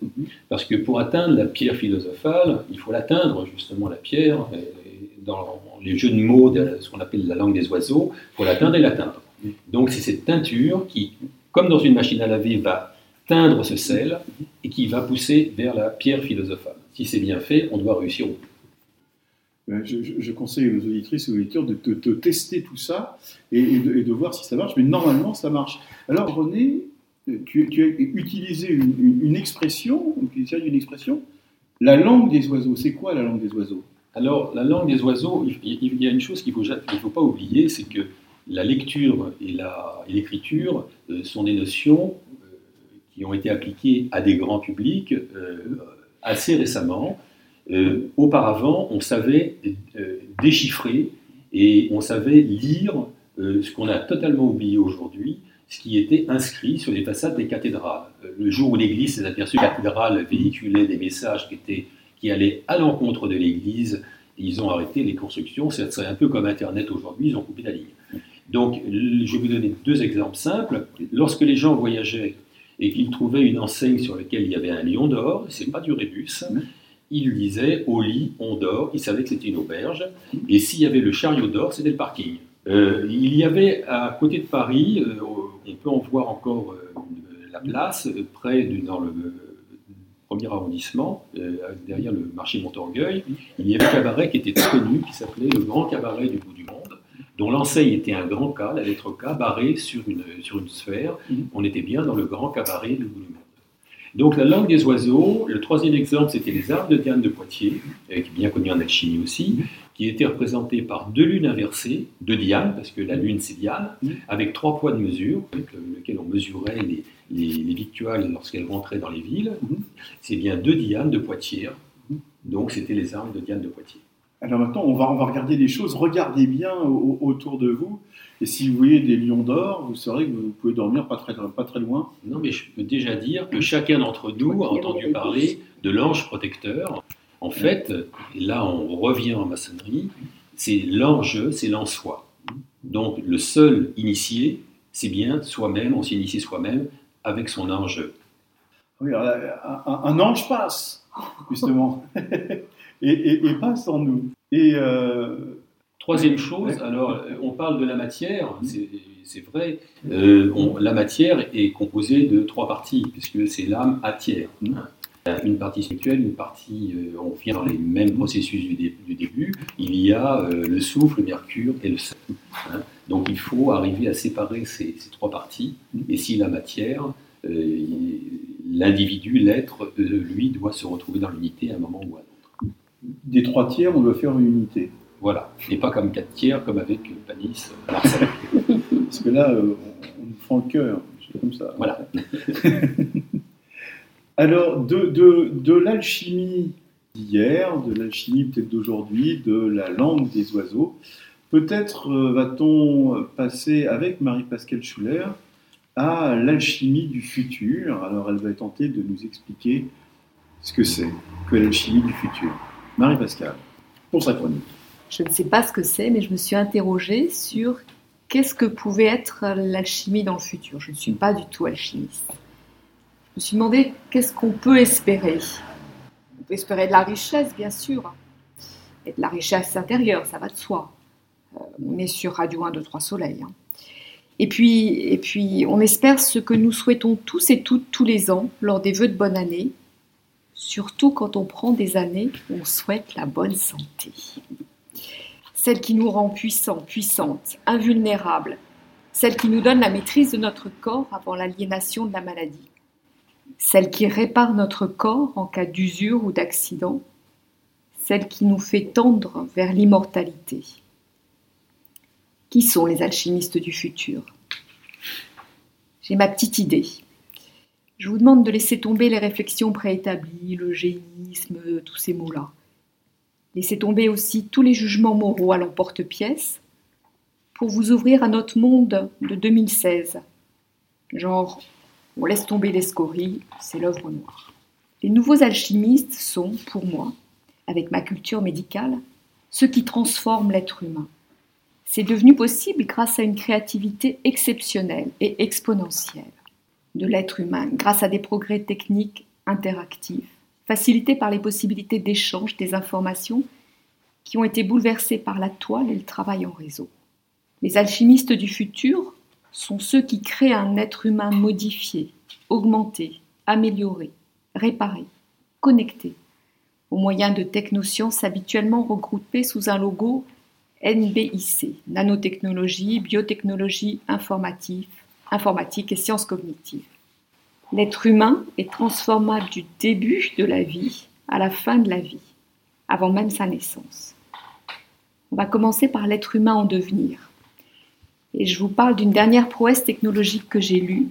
Parce que pour atteindre la pierre philosophale, il faut l'atteindre justement la pierre. et Dans les jeux de mots, de ce qu'on appelle la langue des oiseaux, il faut l'atteindre et l'atteindre. Donc c'est cette teinture qui, comme dans une machine à laver, va teindre ce sel et qui va pousser vers la pierre philosophale. Si c'est bien fait, on doit réussir au bout. Euh, Je, je- je conseille aux auditrices et aux auditeurs de, de- de tester tout ça et, et de, et de voir si ça marche. Mais normalement, ça marche. Alors, René, tu, tu as utilisé une, une- une expression, tu une expression, la langue des oiseaux. C'est quoi la langue des oiseaux? Alors, la langue des oiseaux, il, y a une chose qu'il ne faut pas oublier, c'est que la lecture et l'écriture euh, sont des notions euh, qui ont été appliquées à des grands publics euh, assez récemment. Auparavant, on savait déchiffrer et on savait lire ce qu'on a totalement oublié aujourd'hui, ce qui était inscrit sur les façades des cathédrales. Le jour où l'Église s'est aperçue que la cathédrale véhiculait des messages qui, étaient, qui allaient à l'encontre de l'Église, ils ont arrêté les constructions. C'est un peu comme Internet aujourd'hui, ils ont coupé la ligne. Donc, je vais vous donner deux exemples simples. Lorsque les gens voyageaient et qu'ils trouvaient une enseigne sur laquelle il y avait un lion d'or, c'est pas du rébus, ils disaient au lit, on dort, ils savaient que c'était une auberge, et s'il y avait le chariot d'or, c'était le parking. Euh, il y avait à côté de Paris, euh, on peut en voir encore euh, la place, près dans le premier arrondissement, derrière le marché Montorgueil, il y avait un cabaret qui était très connu, qui s'appelait le Grand Cabaret du dont l'enseigne était un grand K, la lettre K, barrée sur une, sur une sphère. On était bien dans le Grand Cabaret du monde. Donc la langue des oiseaux, le troisième exemple, c'était les arbres de Diane de Poitiers, euh, qui est bien connu en alchimie aussi. qui était représenté par deux lunes inversées, deux Diane, parce que la lune c'est Diane, avec trois poids de mesure, avec le- lequel on mesurait les, les, les victuales lorsqu'elles rentraient dans les villes. Mhm. C'est bien deux Diane de Poitiers. Donc c'était les armes de Diane de Poitiers. Alors maintenant, on va, on va regarder les choses. Regardez bien au- autour de vous. Et si vous voyez des lions d'or, vous saurez que vous pouvez dormir pas très, pas très loin. Non, mais je peux déjà dire que chacun d'entre nous a entendu parler de l'ange protecteur. En fait, et là on revient en maçonnerie, c'est l'ange, c'est l'en soi. Donc le seul initié, c'est bien soi-même, on s'initie soi-même avec son ange. Oui, alors, un, un- un ange passe, justement, et, et- et passe en nous. Et euh, Troisième chose, alors euh, on parle de la matière, c'est c'est vrai, euh, on- la matière est composée de trois parties, puisque c'est l'âme atière. hein. Une partie spirituelle, une partie, euh, on vient dans les mêmes processus du, dé- du début, il y a euh, le souffle, le mercure et le sang. hein. Donc il faut arriver à séparer ces, ces trois parties, et si la matière, l'individu, l'être, lui, doit se retrouver dans l'unité à un moment ou à un autre. Des trois tiers, on doit faire une unité. Voilà, et pas comme quatre tiers, comme avec Panis, euh. Parce que là, euh, on, on nous fend le cœur, c'est comme ça. Voilà. Alors, de, de, de l'alchimie d'hier, de l'alchimie peut-être d'aujourd'hui, de la langue des oiseaux, peut-être euh, va-t-on passer avec Marie-Pascale Schuller à l'alchimie du futur. Alors, elle va tenter de nous expliquer ce que c'est que l'alchimie du futur. Marie-Pascale, pour sa chronique. Je ne sais pas ce que c'est, mais je me suis interrogée sur qu'est-ce que pouvait être l'alchimie dans le futur. Je ne suis pas du tout alchimiste. Je me suis demandé qu'est-ce qu'on peut espérer. On peut espérer de la richesse, bien sûr, et de la richesse intérieure, ça va de soi. Euh, on est sur Radio 1, 2, 3 Soleil. Et puis, et puis, on espère ce que nous souhaitons tous et toutes tous les ans lors des vœux de bonne année, surtout quand on prend des années où on souhaite la bonne santé celle qui nous rend puissants, puissantes, invulnérables, celle qui nous donne la maîtrise de notre corps avant l'aliénation de la maladie, celle qui répare notre corps en cas d'usure ou d'accident, celle qui nous fait tendre vers l'immortalité. Qui sont les alchimistes du futur? J'ai ma petite idée. Je vous demande de laisser tomber les réflexions préétablies, le génisme, tous ces mots-là. Laissez tomber aussi tous les jugements moraux à l'emporte-pièce pour vous ouvrir à notre monde de 2016. Genre, on laisse tomber les scories, c'est l'œuvre noire. Les nouveaux alchimistes sont, pour moi, avec ma culture médicale, ceux qui transforment l'être humain. C'est devenu possible grâce à une créativité exceptionnelle et exponentielle de l'être humain, grâce à des progrès techniques interactifs facilités par les possibilités d'échange des informations qui ont été bouleversées par la toile et le travail en réseau. Les alchimistes du futur sont ceux qui créent un être humain modifié, augmenté, amélioré, réparé, connecté, au moyen de technosciences habituellement regroupées sous un logo NBIC, nanotechnologie, biotechnologie, informatique, informatique et sciences cognitives. L'être humain est transformable du début de la vie à la fin de la vie, avant même sa naissance. On va commencer par l'être humain en devenir. Et je vous parle d'une dernière prouesse technologique que j'ai lue,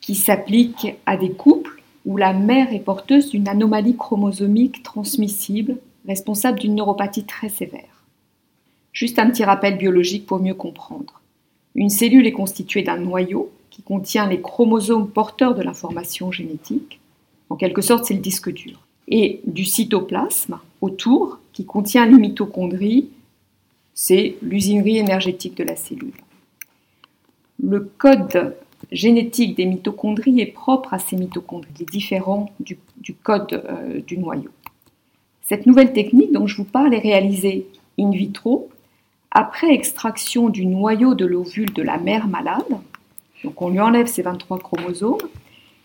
qui s'applique à des couples où la mère est porteuse d'une anomalie chromosomique transmissible, responsable d'une neuropathie très sévère. Juste un petit rappel biologique pour mieux comprendre. Une cellule est constituée d'un noyau qui contient les chromosomes porteurs de l'information génétique. En quelque sorte, c'est le disque dur. Et du cytoplasme autour, qui contient les mitochondries, c'est l'usinerie énergétique de la cellule. Le code génétique des mitochondries est propre à ces mitochondries, il est différent du, code euh, du noyau. Cette nouvelle technique dont je vous parle est réalisée in vitro après extraction du noyau de l'ovule de la mère malade. Donc on lui enlève ses 23 chromosomes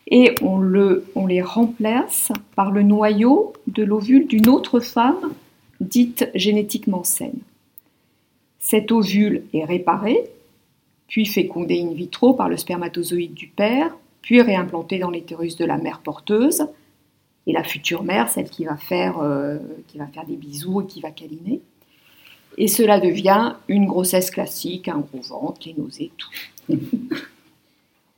et on, le, on les remplace par le noyau de l'ovule d'une autre femme dite génétiquement saine. Cet ovule est réparé, puis fécondé in vitro par le spermatozoïde du père, puis réimplanté dans l'utérus de la mère porteuse, et la future mère, celle qui va faire, euh, qui va faire des bisous et qui va câliner, Et cela devient une grossesse classique, un gros ventre, les nausées, tout.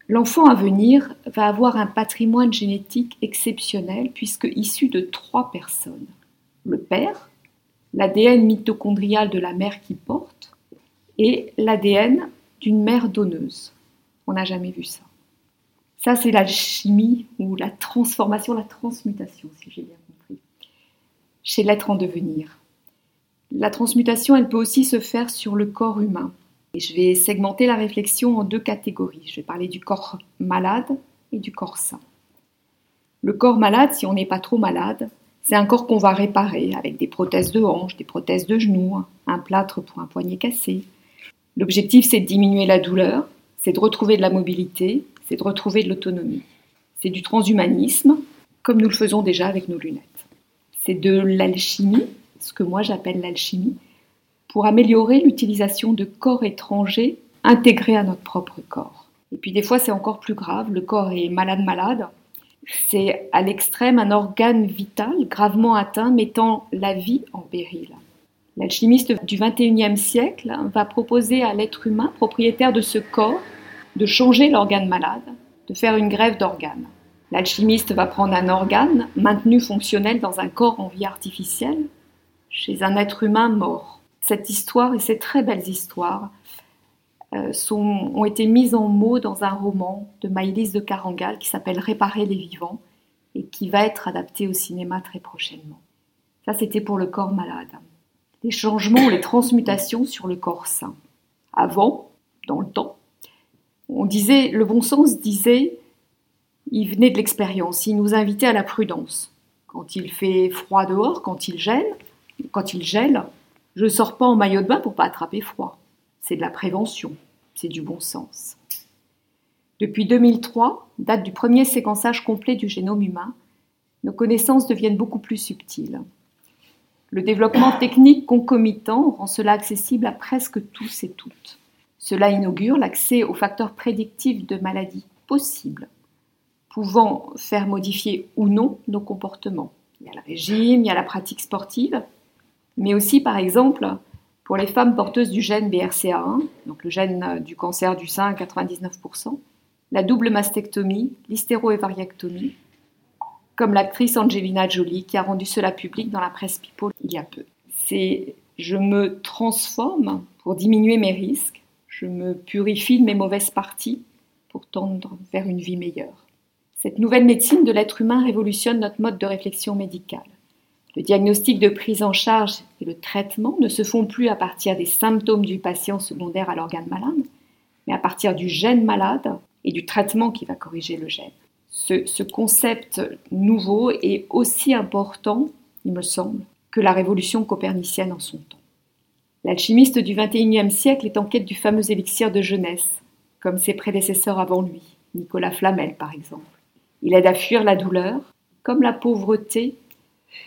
L'enfant à venir va avoir un patrimoine génétique exceptionnel puisque issu de trois personnes. Le père, l'ADN mitochondrial de la mère qui porte et l'ADN d'une mère donneuse. On n'a jamais vu ça. Ça, c'est l'alchimie ou la transformation, la transmutation, si j'ai bien compris, chez l'être en devenir. La transmutation, elle peut aussi se faire sur le corps humain. Et je vais segmenter la réflexion en deux catégories. Je vais parler du corps malade et du corps sain. Le corps malade, si on n'est pas trop malade, c'est un corps qu'on va réparer avec des prothèses de hanches, des prothèses de genoux, un plâtre pour un poignet cassé. L'objectif, c'est de diminuer la douleur, c'est de retrouver de la mobilité, c'est de retrouver de l'autonomie. C'est du transhumanisme, comme nous le faisons déjà avec nos lunettes. C'est de l'alchimie, ce que moi j'appelle l'alchimie, pour améliorer l'utilisation de corps étrangers intégrés à notre propre corps. Et puis des fois c'est encore plus grave, le corps est malade malade, c'est à l'extrême un organe vital gravement atteint mettant la vie en péril. L'alchimiste du XXIe siècle va proposer à l'être humain, propriétaire de ce corps, de changer l'organe malade, de faire une grève d'organes. L'alchimiste va prendre un organe maintenu fonctionnel dans un corps en vie artificielle chez un être humain mort. Cette histoire et ces très belles histoires euh, sont, ont été mises en mots dans un roman de Maïlis de Carangal qui s'appelle Réparer les vivants et qui va être adapté au cinéma très prochainement. Ça, c'était pour le corps malade. Les changements, les transmutations sur le corps sain. Avant, dans le temps, on disait, le bon sens disait, il venait de l'expérience, il nous invitait à la prudence. Quand il fait froid dehors, quand il gèle, quand il gèle, je ne sors pas en maillot de bain pour pas attraper froid. C'est de la prévention, c'est du bon sens. Depuis 2003, date du premier séquençage complet du génome humain, nos connaissances deviennent beaucoup plus subtiles. Le développement technique concomitant rend cela accessible à presque tous et toutes. Cela inaugure l'accès aux facteurs prédictifs de maladies possibles, pouvant faire modifier ou non nos comportements. Il y a le régime, il y a la pratique sportive, mais aussi par exemple pour les femmes porteuses du gène BRCA1, donc le gène du cancer du sein à 99%, la double mastectomie, l'hystéroévariectomie, comme l'actrice Angelina Jolie qui a rendu cela public dans la presse People il y a peu. C'est je me transforme pour diminuer mes risques, je me purifie de mes mauvaises parties pour tendre vers une vie meilleure. Cette nouvelle médecine de l'être humain révolutionne notre mode de réflexion médicale. Le diagnostic de prise en charge et le traitement ne se font plus à partir des symptômes du patient secondaire à l'organe malade, mais à partir du gène malade et du traitement qui va corriger le gène. Ce, ce concept nouveau est aussi important, il me semble, que la révolution copernicienne en son temps. L'alchimiste du XXIe siècle est en quête du fameux élixir de jeunesse, comme ses prédécesseurs avant lui, Nicolas Flamel par exemple. Il aide à fuir la douleur, comme la pauvreté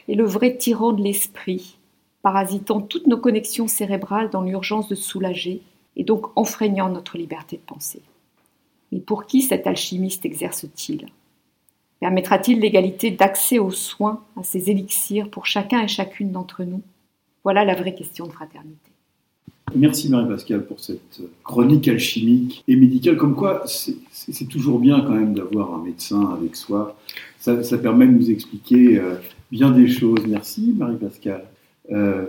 est le vrai tyran de l'esprit, parasitant toutes nos connexions cérébrales dans l'urgence de soulager et donc enfreignant notre liberté de penser. Mais pour qui cet alchimiste exerce-t-il? Permettra-t-il l'égalité d'accès aux soins, à ces élixirs pour chacun et chacune d'entre nous? Voilà la vraie question de fraternité. Merci Marie-Pascale pour cette chronique alchimique et médicale. Comme quoi, c'est toujours bien quand même d'avoir un médecin avec soi. Ça, permet de nous expliquer euh, bien des choses. Merci Marie-Pascale. Euh,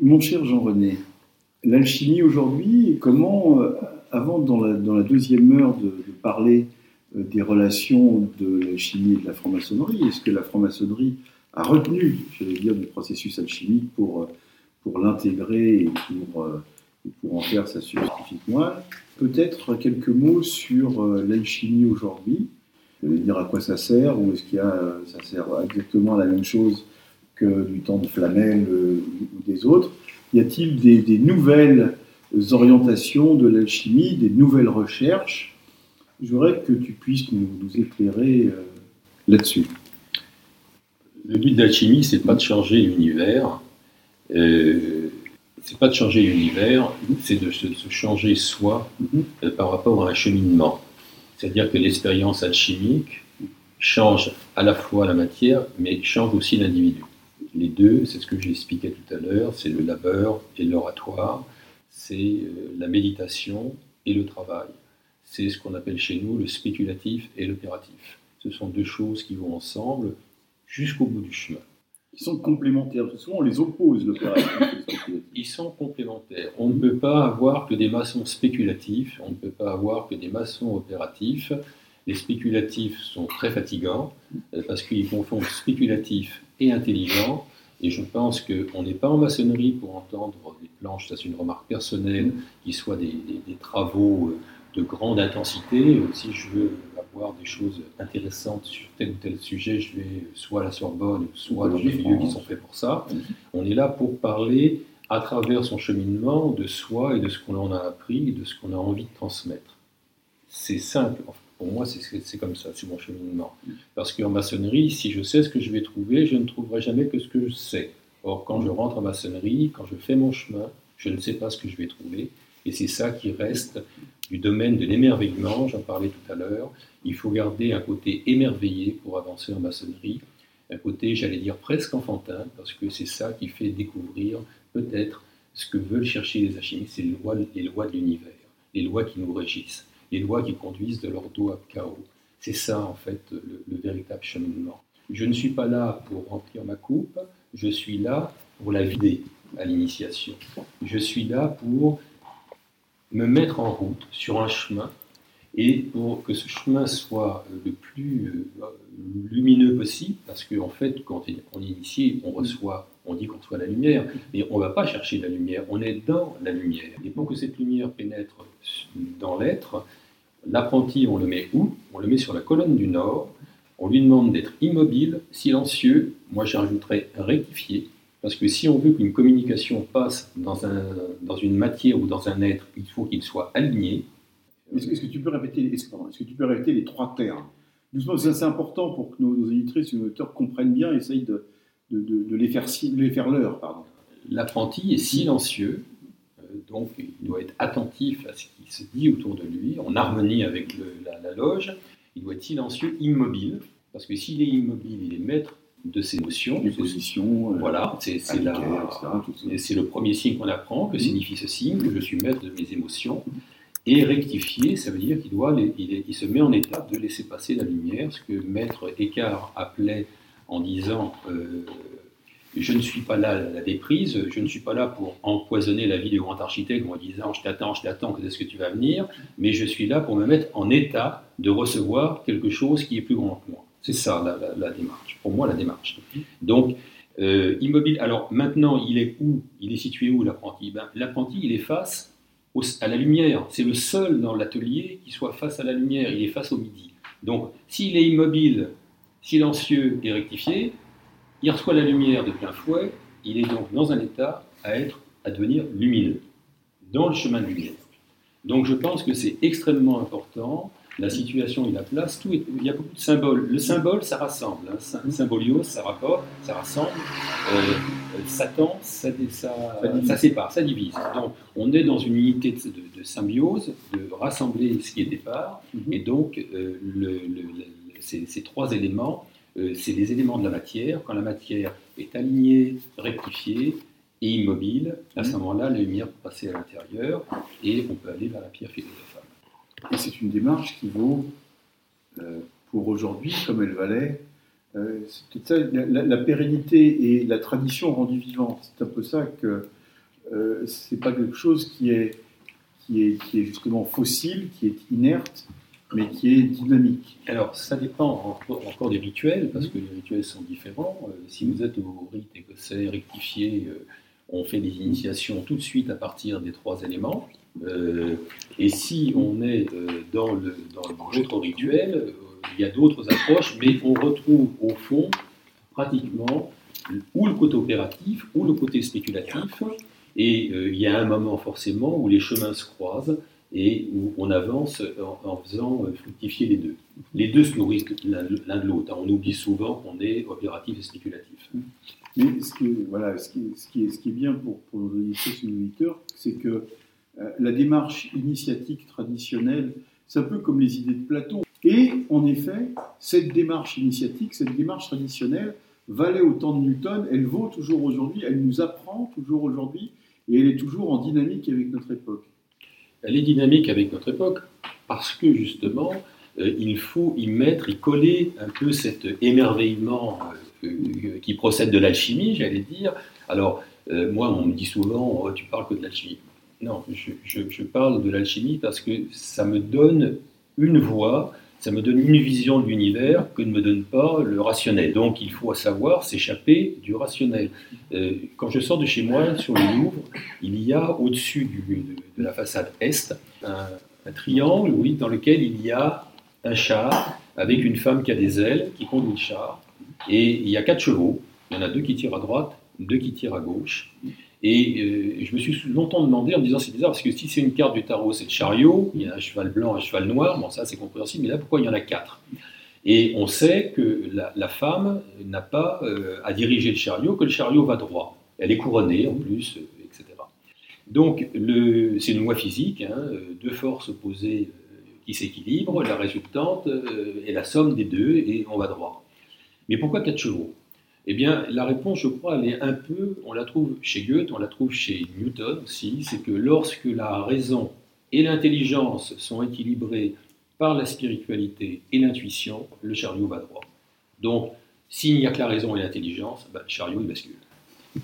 mon cher Jean-René, l'alchimie aujourd'hui, comment, euh, avant dans la, deuxième heure de, parler des relations de l'alchimie et de la franc-maçonnerie, est-ce que la franc-maçonnerie a retenu, j'allais dire, du processus alchimique pour pour l'intégrer et pour, euh, pour en faire sa scientifique moelle? Peut-être quelques mots sur euh, l'alchimie aujourd'hui. Dire à quoi ça sert, ou est-ce qu'il y a, ça sert exactement à la même chose que du temps de Flamel euh, ou des autres Y a-t-il des, nouvelles orientations de l'alchimie, des nouvelles recherches? Je voudrais que tu puisses nous, éclairer là-dessus. Le but de l'alchimie, c'est pas de changer l'univers, euh, c'est pas de changer l'univers, c'est de se, changer soi euh, par rapport à un cheminement. C'est-à-dire que l'expérience alchimique change à la fois la matière, mais change aussi l'individu. les deux, c'est ce que j'expliquais tout à l'heure, c'est le labeur et l'oratoire, c'est euh, la méditation et le travail. C'est ce qu'on appelle chez nous le spéculatif et l'opératif. Ce sont deux choses qui vont ensemble jusqu'au bout du chemin. Ils sont complémentaires. Souvent, on les oppose, l'opératif. Ils sont complémentaires. On ne peut pas avoir que des maçons spéculatifs, on ne peut pas avoir que des maçons opératifs. Les spéculatifs sont très fatigants euh, parce qu'ils confondent spéculatif et intelligent. Et je pense qu'on n'est pas en maçonnerie pour entendre des planches, ça c'est une remarque personnelle, qui soient des, des- des travaux euh, de grande intensité. Euh, Si je veux avoir des choses intéressantes sur tel ou tel sujet, je vais soit à la Sorbonne, soit dans des lieux qui sont faits pour ça. On est là pour parler à travers son cheminement de soi et de ce qu'on en a appris et de ce qu'on a envie de transmettre. C'est simple. Enfin, Pour moi, c'est c'est comme ça, c'est mon cheminement. Parce qu'en maçonnerie, si je sais ce que je vais trouver, je ne trouverai jamais que ce que je sais. Or, quand je rentre en maçonnerie, quand je fais mon chemin, je ne sais pas ce que je vais trouver. Et c'est ça qui reste du domaine de l'émerveillement, j'en parlais tout à l'heure. Il faut garder un côté émerveillé pour avancer en maçonnerie, un côté, j'allais dire, presque enfantin, parce que c'est ça qui fait découvrir peut-être ce que veulent chercher les alchimistes, c'est les lois, de l'univers, les lois qui nous régissent, les lois qui conduisent de l'ordo à chaos. C'est ça, en fait, le, le véritable cheminement. Je ne suis pas là pour remplir ma coupe, je suis là pour la vider à l'initiation. Je suis là pour me mettre en route sur un chemin et pour que ce chemin soit le plus euh, lumineux possible, parce qu'en fait, quand on est initié, on reçoit, on dit qu'on reçoit la lumière, mais on ne va pas chercher la lumière, on est dans la lumière. Et pour que cette lumière pénètre dans l'être, l'apprenti, on le met où? On le met sur la colonne du nord, on lui demande d'être immobile, silencieux, moi j'ajouterais rectifié, parce que si on veut qu'une communication passe dans, un, dans une matière ou dans un être, il faut qu'il soit aligné. Est-ce que, tu peux répéter, est-ce, pardon, est-ce que tu peux répéter les trois termes? Doucement, c'est important pour que nos, nos éditrices et nos auteurs comprennent bien, essayent de, de, de- de les faire, si- de les faire leur. Pardon. L'apprenti est silencieux, euh, donc il doit être attentif à ce qui se dit autour de lui, en harmonie avec le- la, la loge. Il doit être silencieux, immobile, parce que s'il est immobile, il est maître de ses notions. C'est- positions, euh, Voilà, c'est et le premier signe qu'on apprend, que signifie ce signe, que je suis maître de mes émotions. Et rectifier, ça veut dire qu'il doit, il, se met en état de laisser passer la lumière, ce que maître Écart appelait en disant euh, je ne suis pas là à la déprise, je ne suis pas là pour empoisonner la vie du grand architecte en disant je t'attends, je t'attends, quand est-ce que tu vas venir, mais je suis là pour me mettre en état de recevoir quelque chose qui est plus grand que moi. C'est ça la démarche, pour moi la démarche. Donc, euh, immobile. Alors maintenant, il est où? Il est situé où l'apprenti? Ben, L'apprenti, il est face à la lumière. C'est le seul dans l'atelier qui soit face à la lumière. Il est face au midi. Donc, s'il est immobile, silencieux et rectifié, il reçoit la lumière de plein fouet. Il est donc dans un état à être, à devenir lumineux, dans le chemin de lumière. Donc, je pense que c'est extrêmement important. La situation et la place, tout est- il y a beaucoup de symboles. Le symbole, ça rassemble. Hein. Symbolios, ça rapporte, ça rassemble. Euh, euh, Satan, ça, ça, ça sépare, ça divise. Donc, on est dans une unité de, de- de symbiose, de rassembler ce qui est départ, Mhm. et donc euh, le- le- le- ces, ces trois éléments, euh, c'est les éléments de la matière. Quand la matière est alignée, rectifiée et immobile, à ce moment-là, la lumière peut passer à l'intérieur et on peut aller vers la pierre philosophale. Et c'est une démarche qui vaut, euh, pour aujourd'hui, comme elle valait, euh, c'est ça, la, pérennité et la tradition rendue vivante. C'est un peu ça que euh, c'est pas quelque chose qui est, qui, est, qui est justement fossile, qui est inerte, mais qui est dynamique. Alors, ça dépend encore, des rituels, parce que les rituels sont différents. Euh, si vous êtes au rite écossais rectifié, on fait des initiations tout de suite à partir des trois éléments. Euh, et si on est euh, dans le dans l'autre rituel, euh, il y a d'autres approches, mais on retrouve au fond pratiquement ou le côté opératif ou le côté spéculatif. Et il y a un moment forcément où les chemins se croisent et où on avance en, faisant fructifier les deux. Les deux se nourrissent l'un de l'autre. On oublie souvent qu'on est opératif et spéculatif. Mais ce qui voilà, ce qui est, ce qui est, bien pour, pour nos auditeurs c'est que la démarche initiatique traditionnelle, c'est un peu comme les idées de Platon. Et en effet, cette démarche initiatique, cette démarche traditionnelle, valait au temps de Newton, elle vaut toujours aujourd'hui, elle nous apprend toujours aujourd'hui, et elle est toujours en dynamique avec notre époque. Elle est dynamique avec notre époque parce que justement, euh, il faut y mettre, y coller un peu cet émerveillement euh, euh, qui procède de l'alchimie, j'allais dire. Alors, euh, moi, on me dit souvent, oh, tu parles que de l'alchimie. Non, je, parle de l'alchimie parce que ça me donne une voix, ça me donne une vision de l'univers que ne me donne pas le rationnel. Donc, il faut savoir s'échapper du rationnel. Euh, quand je sors de chez moi, sur le Louvre, il y a au-dessus de, la façade est un, un triangle, oui, dans lequel il y a un char avec une femme qui a des ailes, qui conduit le char, et il y a quatre chevaux. Il y en a deux qui tirent à droite, deux qui tirent à gauche. Et euh, je me suis longtemps demandé en me disant c'est bizarre parce que si c'est une carte du tarot, c'est le chariot, il y a un cheval blanc, un cheval noir, bon ça c'est compréhensible, mais là pourquoi il y en a quatre? Et on sait que la, femme n'a pas euh, à diriger le chariot, que le chariot va droit. Elle est couronnée en plus, euh, etc. Donc c'est une loi physique, hein, deux forces opposées qui s'équilibrent, la résultante est la somme des deux et on va droit. Mais pourquoi quatre chevaux? Eh bien, la réponse, je crois, elle est un peu, on la trouve chez Goethe, on la trouve chez Newton aussi, c'est que lorsque la raison et l'intelligence sont équilibrées par la spiritualité et l'intuition, le chariot va droit. Donc, s'il n'y a que la raison et l'intelligence, ben, le chariot, il bascule. Tu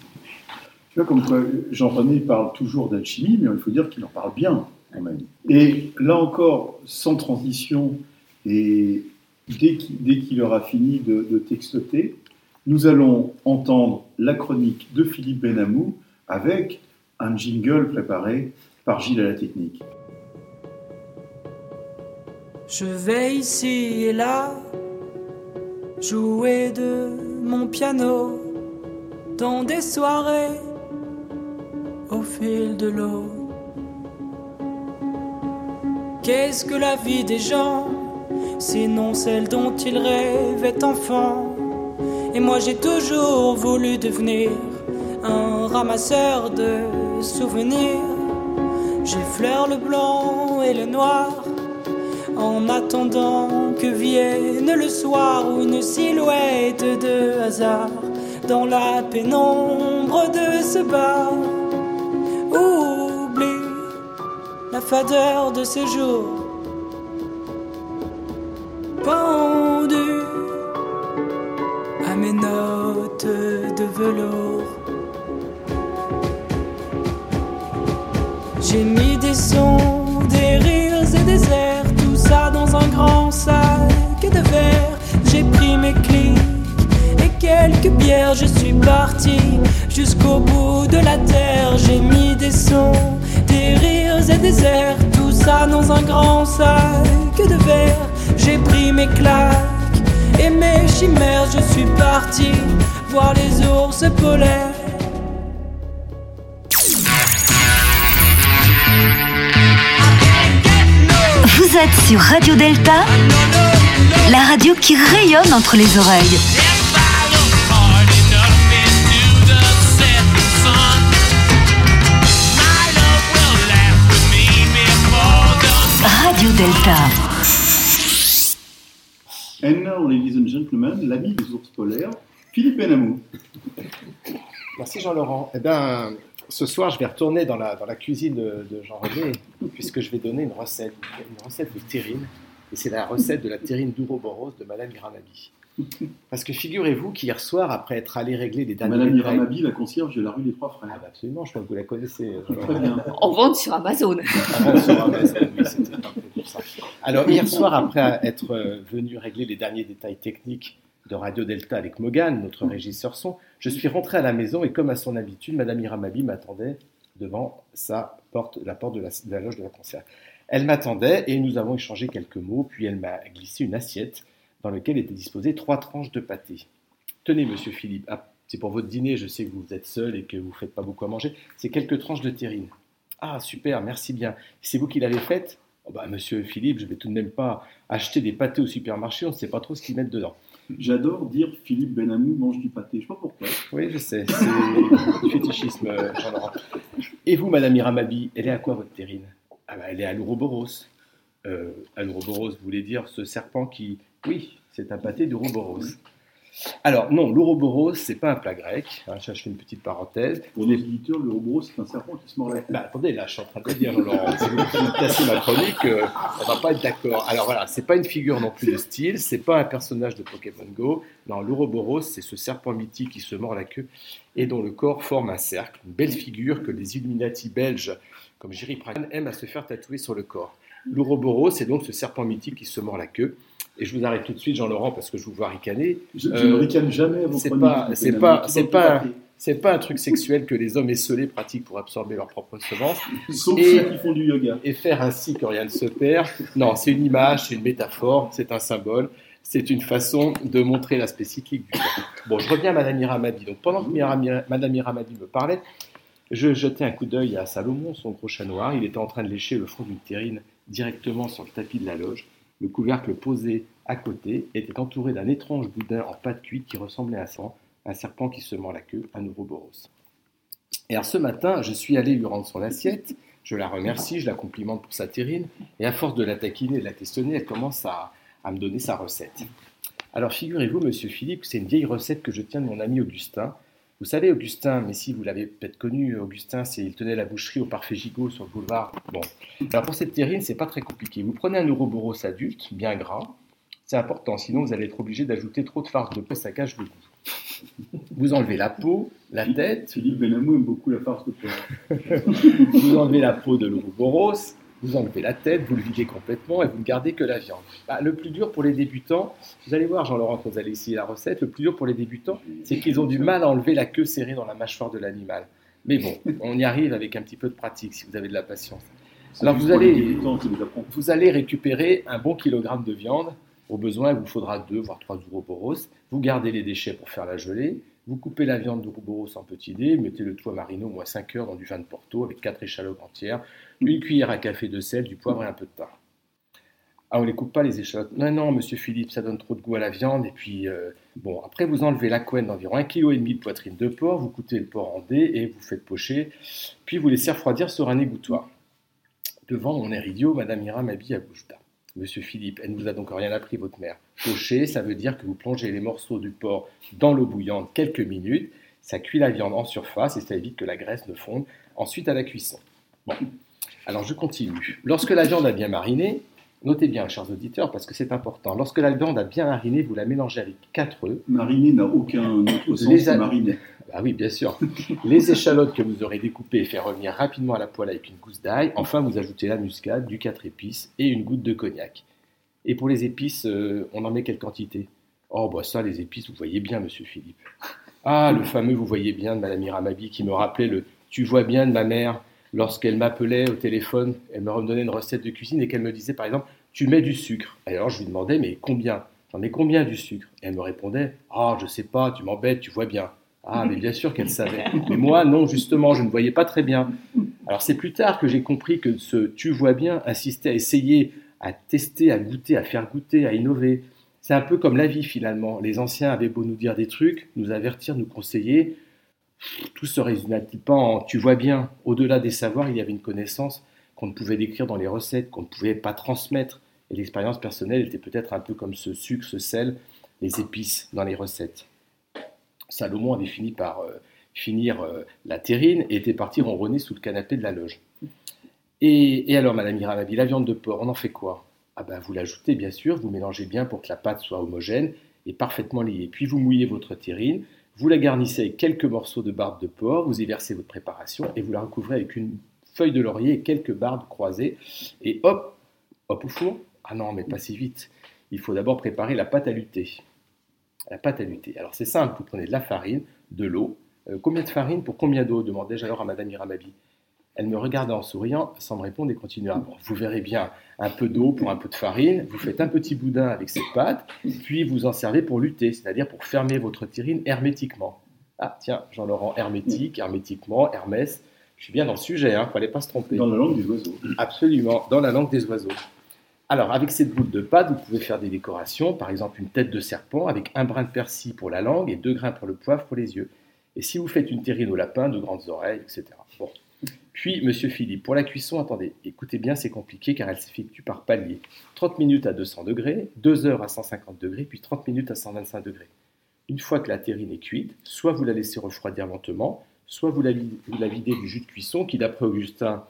vois, comme Jean-René parle toujours d'alchimie, mais il faut dire qu'il en parle bien quand même. Et là encore, sans transition, et dès qu'il dès qu'il aura fini de, de textoter, nous allons entendre la chronique de Philippe Benamou avec un jingle préparé par Gilles à la technique. Je vais ici et là jouer de mon piano dans des soirées au fil de l'eau. Qu'est-ce que la vie des gens, sinon celle dont ils rêvaient enfant? Et moi j'ai toujours voulu devenir un ramasseur de souvenirs. J'effleure le blanc et le noir en attendant que vienne le soir ou une silhouette de hasard dans la pénombre de ce bar. Oublie la fadeur de ces jours J'ai mis des sons, des rires et des airs, tout ça dans un grand sac de verre. J'ai pris mes clics et quelques bières, je suis parti jusqu'au bout de la terre. J'ai mis des sons, des rires et des airs, tout ça dans un grand sac de verre. J'ai pris mes claques et mes chimères, je suis parti voir les ours polaires. Vous êtes sur Radio Delta, la radio qui rayonne entre les oreilles. Radio Delta. And now, ladies and gentlemen, l'ami des ours polaires, Philippe Benamou. Merci Jean-Laurent. Eh bien, ce soir, je vais retourner dans la, dans la cuisine de, de Jean-René, puisque je vais donner une recette, une recette de terrine. Et c'est la recette de la terrine d'Ouroboros de Madame Granabi. Parce que figurez-vous qu'hier soir, après être allé régler les derniers Madame Iramabi, la concierge de la rue des Trois Ah Frères. bah absolument, je crois que vous la connaissez. Très bien. En vente sur Amazon. Avant sur Amazon, oui, c'était ça. Alors hier soir, après être euh, venu régler les derniers détails techniques de Radio Delta avec Mogan, notre régisseur son, je suis rentré à la maison et comme à son habitude, Madame Iramabi m'attendait devant sa porte, la porte de la, de la loge de la concierge. Elle m'attendait et nous avons échangé quelques mots, puis elle m'a glissé une assiette dans laquelle étaient disposées trois tranches de pâté. Tenez, monsieur Philippe, ah, c'est pour votre dîner, je sais que vous êtes seul et que vous ne faites pas beaucoup à manger, c'est quelques tranches de terrine. Ah, super, merci bien. C'est vous qui l'avez faite? Oh bah, Monsieur Philippe, je vais tout de même pas acheter des pâtés au supermarché, on ne sait pas trop ce qu'ils mettent dedans. J'adore dire Philippe Benamou mange du pâté. Je sais pas pourquoi. Oui, je sais, c'est du fétichisme. Et vous, Madame Iramabi, elle est à quoi votre terrine? Ah bah, elle est à l'Ouroboros. Euh, à l'Ouroboros, vous voulez dire ce serpent qui... Oui, c'est un pâté d'Ouroboros. Alors non, l'ouroboros, c'est pas un plat grec. Hein, je fais une petite parenthèse. Pour nos éditeurs, le robot, c'est un serpent qui se mord la queue. Bah, attendez, là, je suis en train de le dire, Laurent. Si vous cassez ma chronique, euh, on va pas être d'accord. Alors voilà, c'est pas une figure non plus de style, c'est pas un personnage de Pokémon Go. Non, l'Ouroboros, c'est ce serpent mythique qui se mord la queue et dont le corps forme un cercle. Une belle figure que les Illuminati belges, comme Jerry Pragan, aiment à se faire tatouer sur le corps. L'Ouroboros, c'est donc ce serpent mythique qui se mord la queue. Et je vous arrête tout de suite, Jean-Laurent, parce que je vous vois ricaner. Je, je Euh, ne ricane jamais à vos c'est pas- c'est pas- c'est C'est un truc sexuel que les hommes esselés pratiquent pour absorber leur propre semence. Sauf Et- ceux qui font du yoga. et faire ainsi que rien ne se perd. Non, c'est une image, c'est une métaphore, c'est un symbole, c'est une façon de montrer l'aspect cyclique du temps. Bon, je reviens à Madame Iramadi. Donc, pendant que Madame Iramadi me parlait, je jetais un coup d'œil à Salomon, son gros chat noir. Il était en train de lécher le fond d'une terrine directement sur le tapis de la loge. Le couvercle posé à côté était entouré d'un étrange boudin en pâte cuite qui ressemblait à serpent, un serpent qui se mord la queue, un Ouroboros. Et alors ce matin, je suis allé lui rendre son assiette. Je la remercie, je la complimente pour sa terrine. Et à force de la taquiner et de la questionner, elle commence à, à me donner sa recette. Alors figurez-vous, monsieur Philippe, c'est une vieille recette que je tiens de mon ami Augustin. Vous savez, Augustin, mais si vous l'avez peut-être connu, Augustin, c'est il tenait la boucherie au Parfait Gigot sur le boulevard. Bon. Alors pour cette terrine, c'est pas très compliqué. Vous prenez un Ouroboros adulte, bien gras. C'est important, sinon vous allez être obligé d'ajouter trop de farce de peau, ça cache le goût. Vous enlevez la peau, la tête, Philippe Benamou aime beaucoup la farce de porc. vous enlevez la peau de l'ouroboros, vous enlevez la tête, vous le videz complètement et vous ne gardez que la viande. Bah, le plus dur pour les débutants, vous allez voir Jean-Laurent quand vous allez essayer la recette, le plus dur pour les débutants, c'est qu'ils ont du mal à enlever la queue serrée dans la mâchoire de l'animal. Mais bon, on y arrive avec un petit peu de pratique si vous avez de la patience. Alors, vous allez récupérer un bon kilogramme de viande. Au besoin, il vous faudra deux voire trois ouroboros. Vous gardez les déchets pour faire la gelée. Vous coupez la viande d'ouroboros en petits dés. Mettez le tout à mariner au moins 5 heures dans du vin de Porto avec quatre échalotes entières, une cuillère à café de sel, du poivre et un peu de thym. Ah, on les coupe pas les échalotes. Non, non, monsieur Philippe, ça donne trop de goût à la viande. Et puis, euh, bon, après, vous enlevez la couenne d'environ 1,5 kg de poitrine de porc. Vous coupez le porc en dés et vous faites pocher. Puis, vous laissez refroidir sur un égouttoir. Devant mon air idiot, Madame Ira m'habille à. Monsieur Philippe, elle ne vous a donc rien appris, votre mère. Pocher, ça veut dire que vous plongez les morceaux du porc dans l'eau bouillante quelques minutes. Ça cuit la viande en surface et ça évite que la graisse ne fonde ensuite à la cuisson. Bon, alors je continue. Lorsque la viande a bien mariné, notez bien, chers auditeurs, parce que c'est important. Lorsque la viande a bien mariné, vous la mélangez avec 4 œufs. Mariner n'a aucun autre sens que mariner. Ah oui, bien sûr. Les échalotes que vous aurez découpées et fait revenir rapidement à la poêle avec une gousse d'ail. Enfin, vous ajoutez la muscade, du 4 épices et une goutte de cognac. Et pour les épices, euh, on en met quelle quantité? Oh, bah ça, les épices, vous voyez bien, monsieur Philippe. Ah, le fameux vous voyez bien de Madame Iramabi qui me rappelait le tu vois bien de ma mère lorsqu'elle m'appelait au téléphone, elle me redonnait une recette de cuisine et qu'elle me disait par exemple tu mets du sucre. Alors je lui demandais mais combien? J'en mets combien du sucre? Et elle me répondait ah je sais pas, tu m'embêtes, tu vois bien. Ah mais bien sûr qu'elle savait. Mais moi non justement je ne voyais pas très bien. Alors c'est plus tard que j'ai compris que ce tu vois bien insistait à essayer, à tester, à goûter, à faire goûter, à innover. C'est un peu comme la vie finalement. Les anciens avaient beau nous dire des trucs, nous avertir, nous conseiller. Tout se résumait-il pas en tu vois bien. Au-delà des savoirs, il y avait une connaissance qu'on ne pouvait décrire dans les recettes, qu'on ne pouvait pas transmettre. Et l'expérience personnelle était peut-être un peu comme ce sucre, ce sel, les épices dans les recettes. Salomon avait fini par euh, finir euh, la terrine et était parti ronronner sous le canapé de la loge. Et, alors, Madame Iramabi, la viande de porc, on en fait quoi? Ah ben, vous l'ajoutez bien sûr, vous mélangez bien pour que la pâte soit homogène et parfaitement liée. Puis vous mouillez votre terrine, vous la garnissez avec quelques morceaux de barbe de porc, vous y versez votre préparation et vous la recouvrez avec une feuille de laurier et quelques barbes croisées. Et hop, hop au four. Ah non, mais pas si vite. Il faut d'abord préparer la pâte à lutter. La pâte à lutter. Alors c'est simple, vous prenez de la farine, de l'eau. Euh, combien de farine pour combien d'eau? Demandai-je alors à Madame Iramabi. Elle me regarda en souriant, sans me répondre, et continua. Bon, vous verrez bien, un peu d'eau pour un peu de farine, vous faites un petit boudin avec cette pâte, puis vous en servez pour lutter, c'est-à-dire pour fermer votre terrine hermétiquement. Ah tiens, Jean-Laurent, hermétique, hermétiquement, Hermès, je suis bien dans le sujet, il hein, ne fallait pas se tromper. Dans la langue des oiseaux. Absolument, dans la langue des oiseaux. Alors, avec cette boule de pâte, vous pouvez faire des décorations, par exemple une tête de serpent avec un brin de persil pour la langue et deux grains pour le poivre pour les yeux. Et si vous faites une terrine au lapin, de grandes oreilles, etc. Bon. Puis, monsieur Philippe, pour la cuisson, attendez, écoutez bien, c'est compliqué car elle s'effectue par palier. 30 minutes à 200 degrés, 2 heures à 150 degrés, puis 30 minutes à 125 degrés. Une fois que la terrine est cuite, soit vous la laissez refroidir lentement, soit vous la, vi- vous la videz du jus de cuisson qui, d'après Augustin,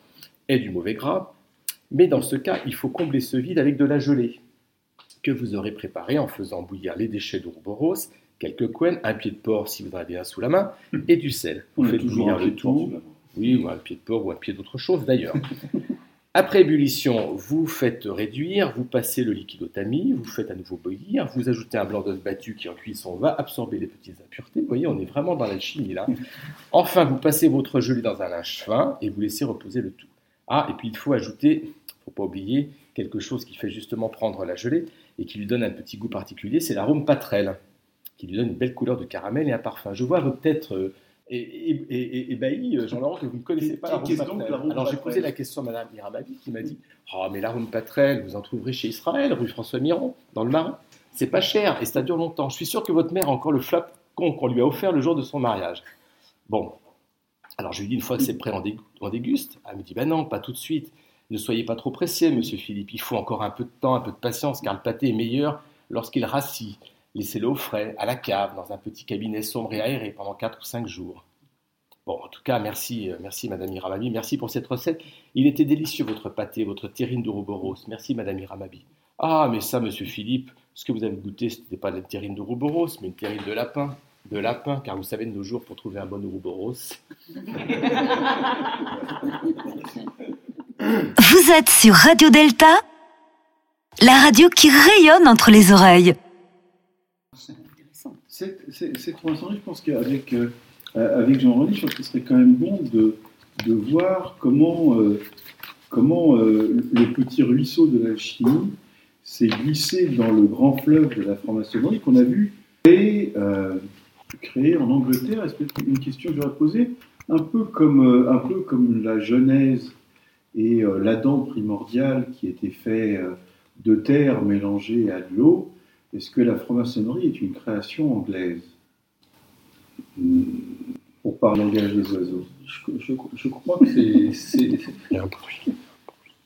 est du mauvais gras. Mais dans ce cas, il faut combler ce vide avec de la gelée que vous aurez préparée en faisant bouillir les déchets d'ouroboros, quelques couennes, un pied de porc si vous en avez un sous la main, et du sel. Vous On faites bouillir le porc tout. la. Oui, ou un pied de porc ou un pied d'autre chose d'ailleurs. Après ébullition, vous faites réduire, vous passez le liquide au tamis, vous faites à nouveau bouillir, vous ajoutez un blanc d'œuf battu qui en cuisson va absorber les petites impuretés. Vous voyez, on est vraiment dans l'alchimie là. Enfin, vous passez votre gelée dans un linge fin et vous laissez reposer le tout. Ah, et puis il faut ajouter, pas oublier, quelque chose qui fait justement prendre la gelée et qui lui donne un petit goût particulier, c'est l'arôme patrelle, qui lui donne une belle couleur de caramel et un parfum. Je vois votre tête euh, ébahi, euh, Jean-Laurent, que vous ne connaissez pas l'arôme patrelle. Alors j'ai posé la question à Madame Miramabi qui m'a dit Oh, mais l'arôme patrelle, vous en trouverez chez Israël, rue François Miron, dans le Marin. C'est pas cher et ça dure longtemps. Je suis sûr que votre mère a encore le flacon qu'on lui a offert le jour de son mariage. Bon. Alors je lui dis une fois que c'est prêt, on déguste. Elle me dit Ben non, pas tout de suite. Ne soyez pas trop pressé, monsieur Philippe. Il faut encore un peu de temps, un peu de patience, car le pâté est meilleur lorsqu'il rassit. Laissez-le au frais, à la cave, dans un petit cabinet sombre et aéré pendant 4 ou 5 jours. Bon, en tout cas, merci, euh, merci Madame Iramabi, merci pour cette recette. Il était délicieux votre pâté, votre terrine d'Ouroboros. Merci Madame Iramabi. Ah, mais ça, Monsieur Philippe, ce que vous avez goûté, ce n'était pas de la terrine d'Ouroboros, mais une terrine de lapin. De lapin, car vous savez, de nos jours, pour trouver un bon Ouroboros, Vous êtes sur Radio Delta, la radio qui rayonne entre les oreilles. Cette, cette franc-maçonnerie, je pense qu'avec euh, euh, avec Jean-René, je pense que serait quand même bon de, de voir comment, euh, comment le petit ruisseau de l'alchimie s'est glissé dans le grand fleuve de la franc-maçonnerie qu'on a vu euh, créer en Angleterre. Est-ce que une question que j'aurais posée? Un peu comme un peu comme la Genèse et euh, l'Adam primordial qui était fait euh, de terre mélangée à de l'eau. Est-ce que la franc-maçonnerie est une création anglaise? Hmm, Pour parler langage des oiseaux. Je, je- je crois que c'est-.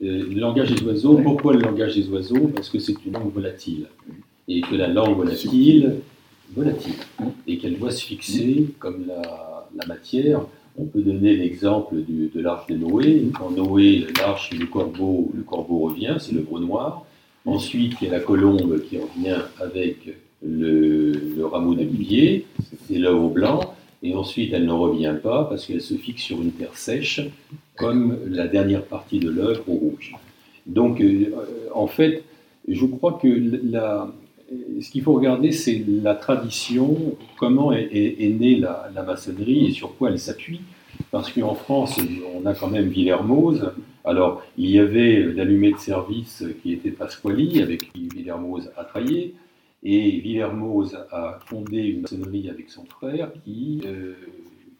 Euh, Le langage des oiseaux, pourquoi le langage des oiseaux? Parce que c'est une langue volatile. Et que la langue volatile, volatile, et qu'elle doit se fixer comme la, la matière. On peut donner l'exemple de l'arche de Noé. Quand Noé, l'arche, le corbeau, le corbeau revient, c'est le veau noir. Ensuite, il y a la colombe qui revient avec le, le rameau d'olivier, c'est l'œuf blanc. Et ensuite, elle ne revient pas parce qu'elle se fixe sur une terre sèche, comme la dernière partie de l'œuvre au rouge. Donc, euh, en fait, je crois que la, ce qu'il faut regarder, c'est la tradition, comment est, née la, maçonnerie et sur quoi elle s'appuie. Parce qu'en France, on a quand même Villermoz. Alors, il y avait l'allumé de service qui était Pasquali, avec qui Villermoz a travaillé. Et Villermoz a fondé une maçonnerie avec son frère qui, euh,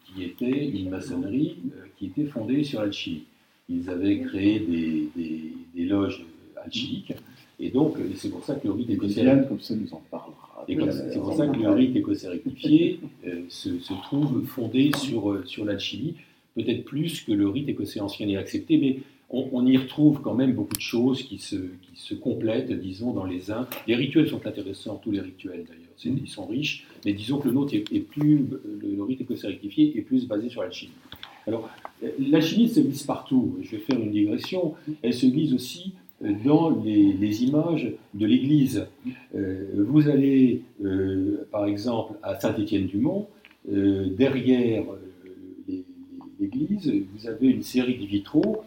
qui était une maçonnerie euh, qui était fondée sur l'alchimie. Ils avaient créé des, des- des loges alchimiques. Et donc, euh, c'est pour ça que le rite écossais. comme ça, nous en parlera. et c'est pour ça que le rite écossais rectifié euh, se, se trouve fondé sur, euh, sur l'alchimie, peut-être plus que le rite écossais ancien est accepté, mais on, on y retrouve quand même beaucoup de choses qui se, qui se complètent, disons, dans les uns. Les rituels sont intéressants, tous les rituels d'ailleurs, C'est- ils sont riches, mais disons que le nôtre est, est plus, le, rite écossais rectifié est plus basé sur l'alchimie. Alors, l'alchimie se glisse partout, je vais faire une digression, elle se glisse aussi dans les, images de l'Église. Euh, vous allez, euh, par exemple, à Saint-Étienne-du-Mont, euh, derrière l'église, vous avez une série de vitraux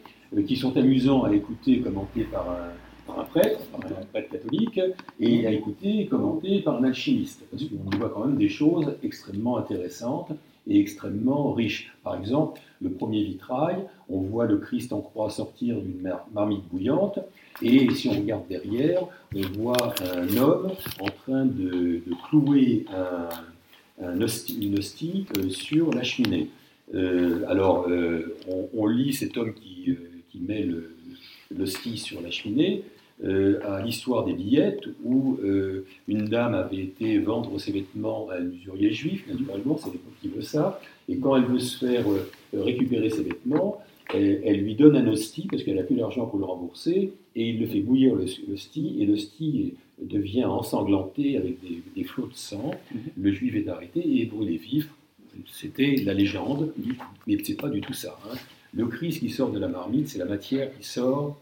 qui sont amusants à écouter commentés par un, un prêtre, un prêtre catholique, et à écouter et commentés par un alchimiste, parce qu'on voit quand même des choses extrêmement intéressantes et extrêmement riches. Par exemple, le premier vitrail, on voit le Christ en croix sortir d'une mar- marmite bouillante, et si on regarde derrière, on voit un homme en train de, clouer un, un hostie- une hostie euh, sur la cheminée. Euh, alors, euh, on, lit cet homme qui, qui met le- l'hostie sur la cheminée euh, à l'histoire des billettes où euh, une dame avait été vendre ses vêtements à un usurier juif, naturellement, c'est l'époque qui veut ça, et quand elle veut se faire euh, récupérer ses vêtements, elle, elle lui donne un hostie parce qu'elle n'a plus d'argent pour le rembourser, et il le fait bouillir le hostie, et l'hostie devient ensanglanté avec des, des flots de sang. Le juif est arrêté et est brûlé vif. C'était la légende, mais c'est pas du tout ça. hein. Le Christ qui sort de la marmite, c'est la matière qui sort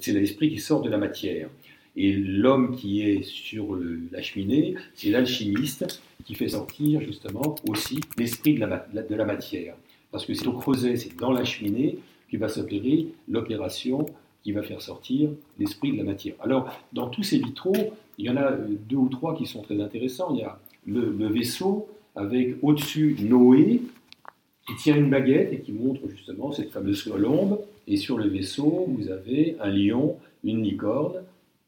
c'est l'esprit qui sort de la matière. Et l'homme qui est sur la cheminée, c'est l'alchimiste qui fait sortir justement aussi l'esprit de la, matière. Parce que c'est au creuset, c'est dans la cheminée qui va s'opérer l'opération qui va faire sortir l'esprit de la matière. Alors, dans tous ces vitraux, il y en a deux ou trois qui sont très intéressants. Il y a le, le vaisseau avec au-dessus Noé qui tient une baguette et qui montre justement cette fameuse colombe. Et sur le vaisseau, vous avez un lion, une licorne.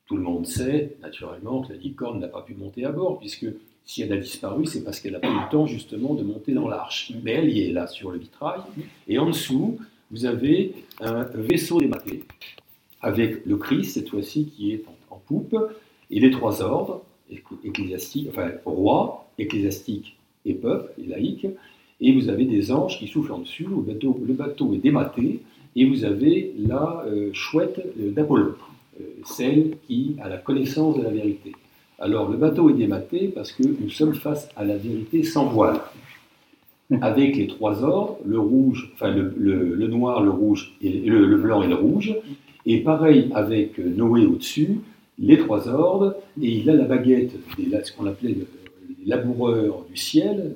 Tout le monde sait, naturellement, que la licorne n'a pas pu monter à bord, puisque si elle a disparu, c'est parce qu'elle n'a pas eu le temps justement de monter dans l'arche. Mais elle y est là sur le vitrail. Et en dessous, vous avez un vaisseau dématé, avec le Christ, cette fois-ci, qui est en, poupe, et les trois ordres, ecclé- ecclésiastiques, enfin roi, ecclésiastique et peuple, et laïque, et vous avez des anges qui soufflent en dessus, le bateau, est dématé, et vous avez la euh, chouette euh, d'Apollon, euh, celle qui a la connaissance de la vérité. Alors le bateau est dématé parce que nous sommes face à la vérité sans voile. Avec les trois ordres, le rouge, enfin le, noir, le rouge, et le, blanc et le rouge. Et pareil avec Noé au-dessus, les trois ordres, et il a la baguette, des, ce qu'on appelait le- les laboureurs du ciel,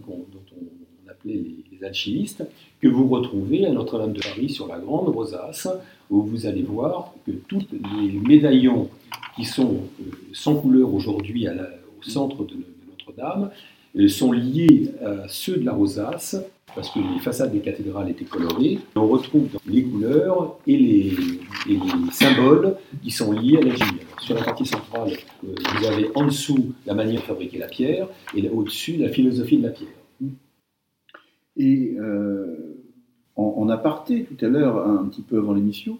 les, alchimistes, que vous retrouvez à Notre-Dame de Paris sur la grande rosace, où vous allez voir que tous les médaillons qui sont euh, sans couleur aujourd'hui au centre de, Notre-Dame euh, sont liés à ceux de la rosace, parce que les façades des cathédrales étaient colorées. On retrouve les couleurs et les, et les symboles qui sont liés à la gille. Alors, Sur la partie centrale, euh, vous avez en dessous la manière de fabriquer la pierre, et au-dessus la philosophie de la pierre. Et euh, en, en aparté, tout à l'heure, un petit peu avant l'émission,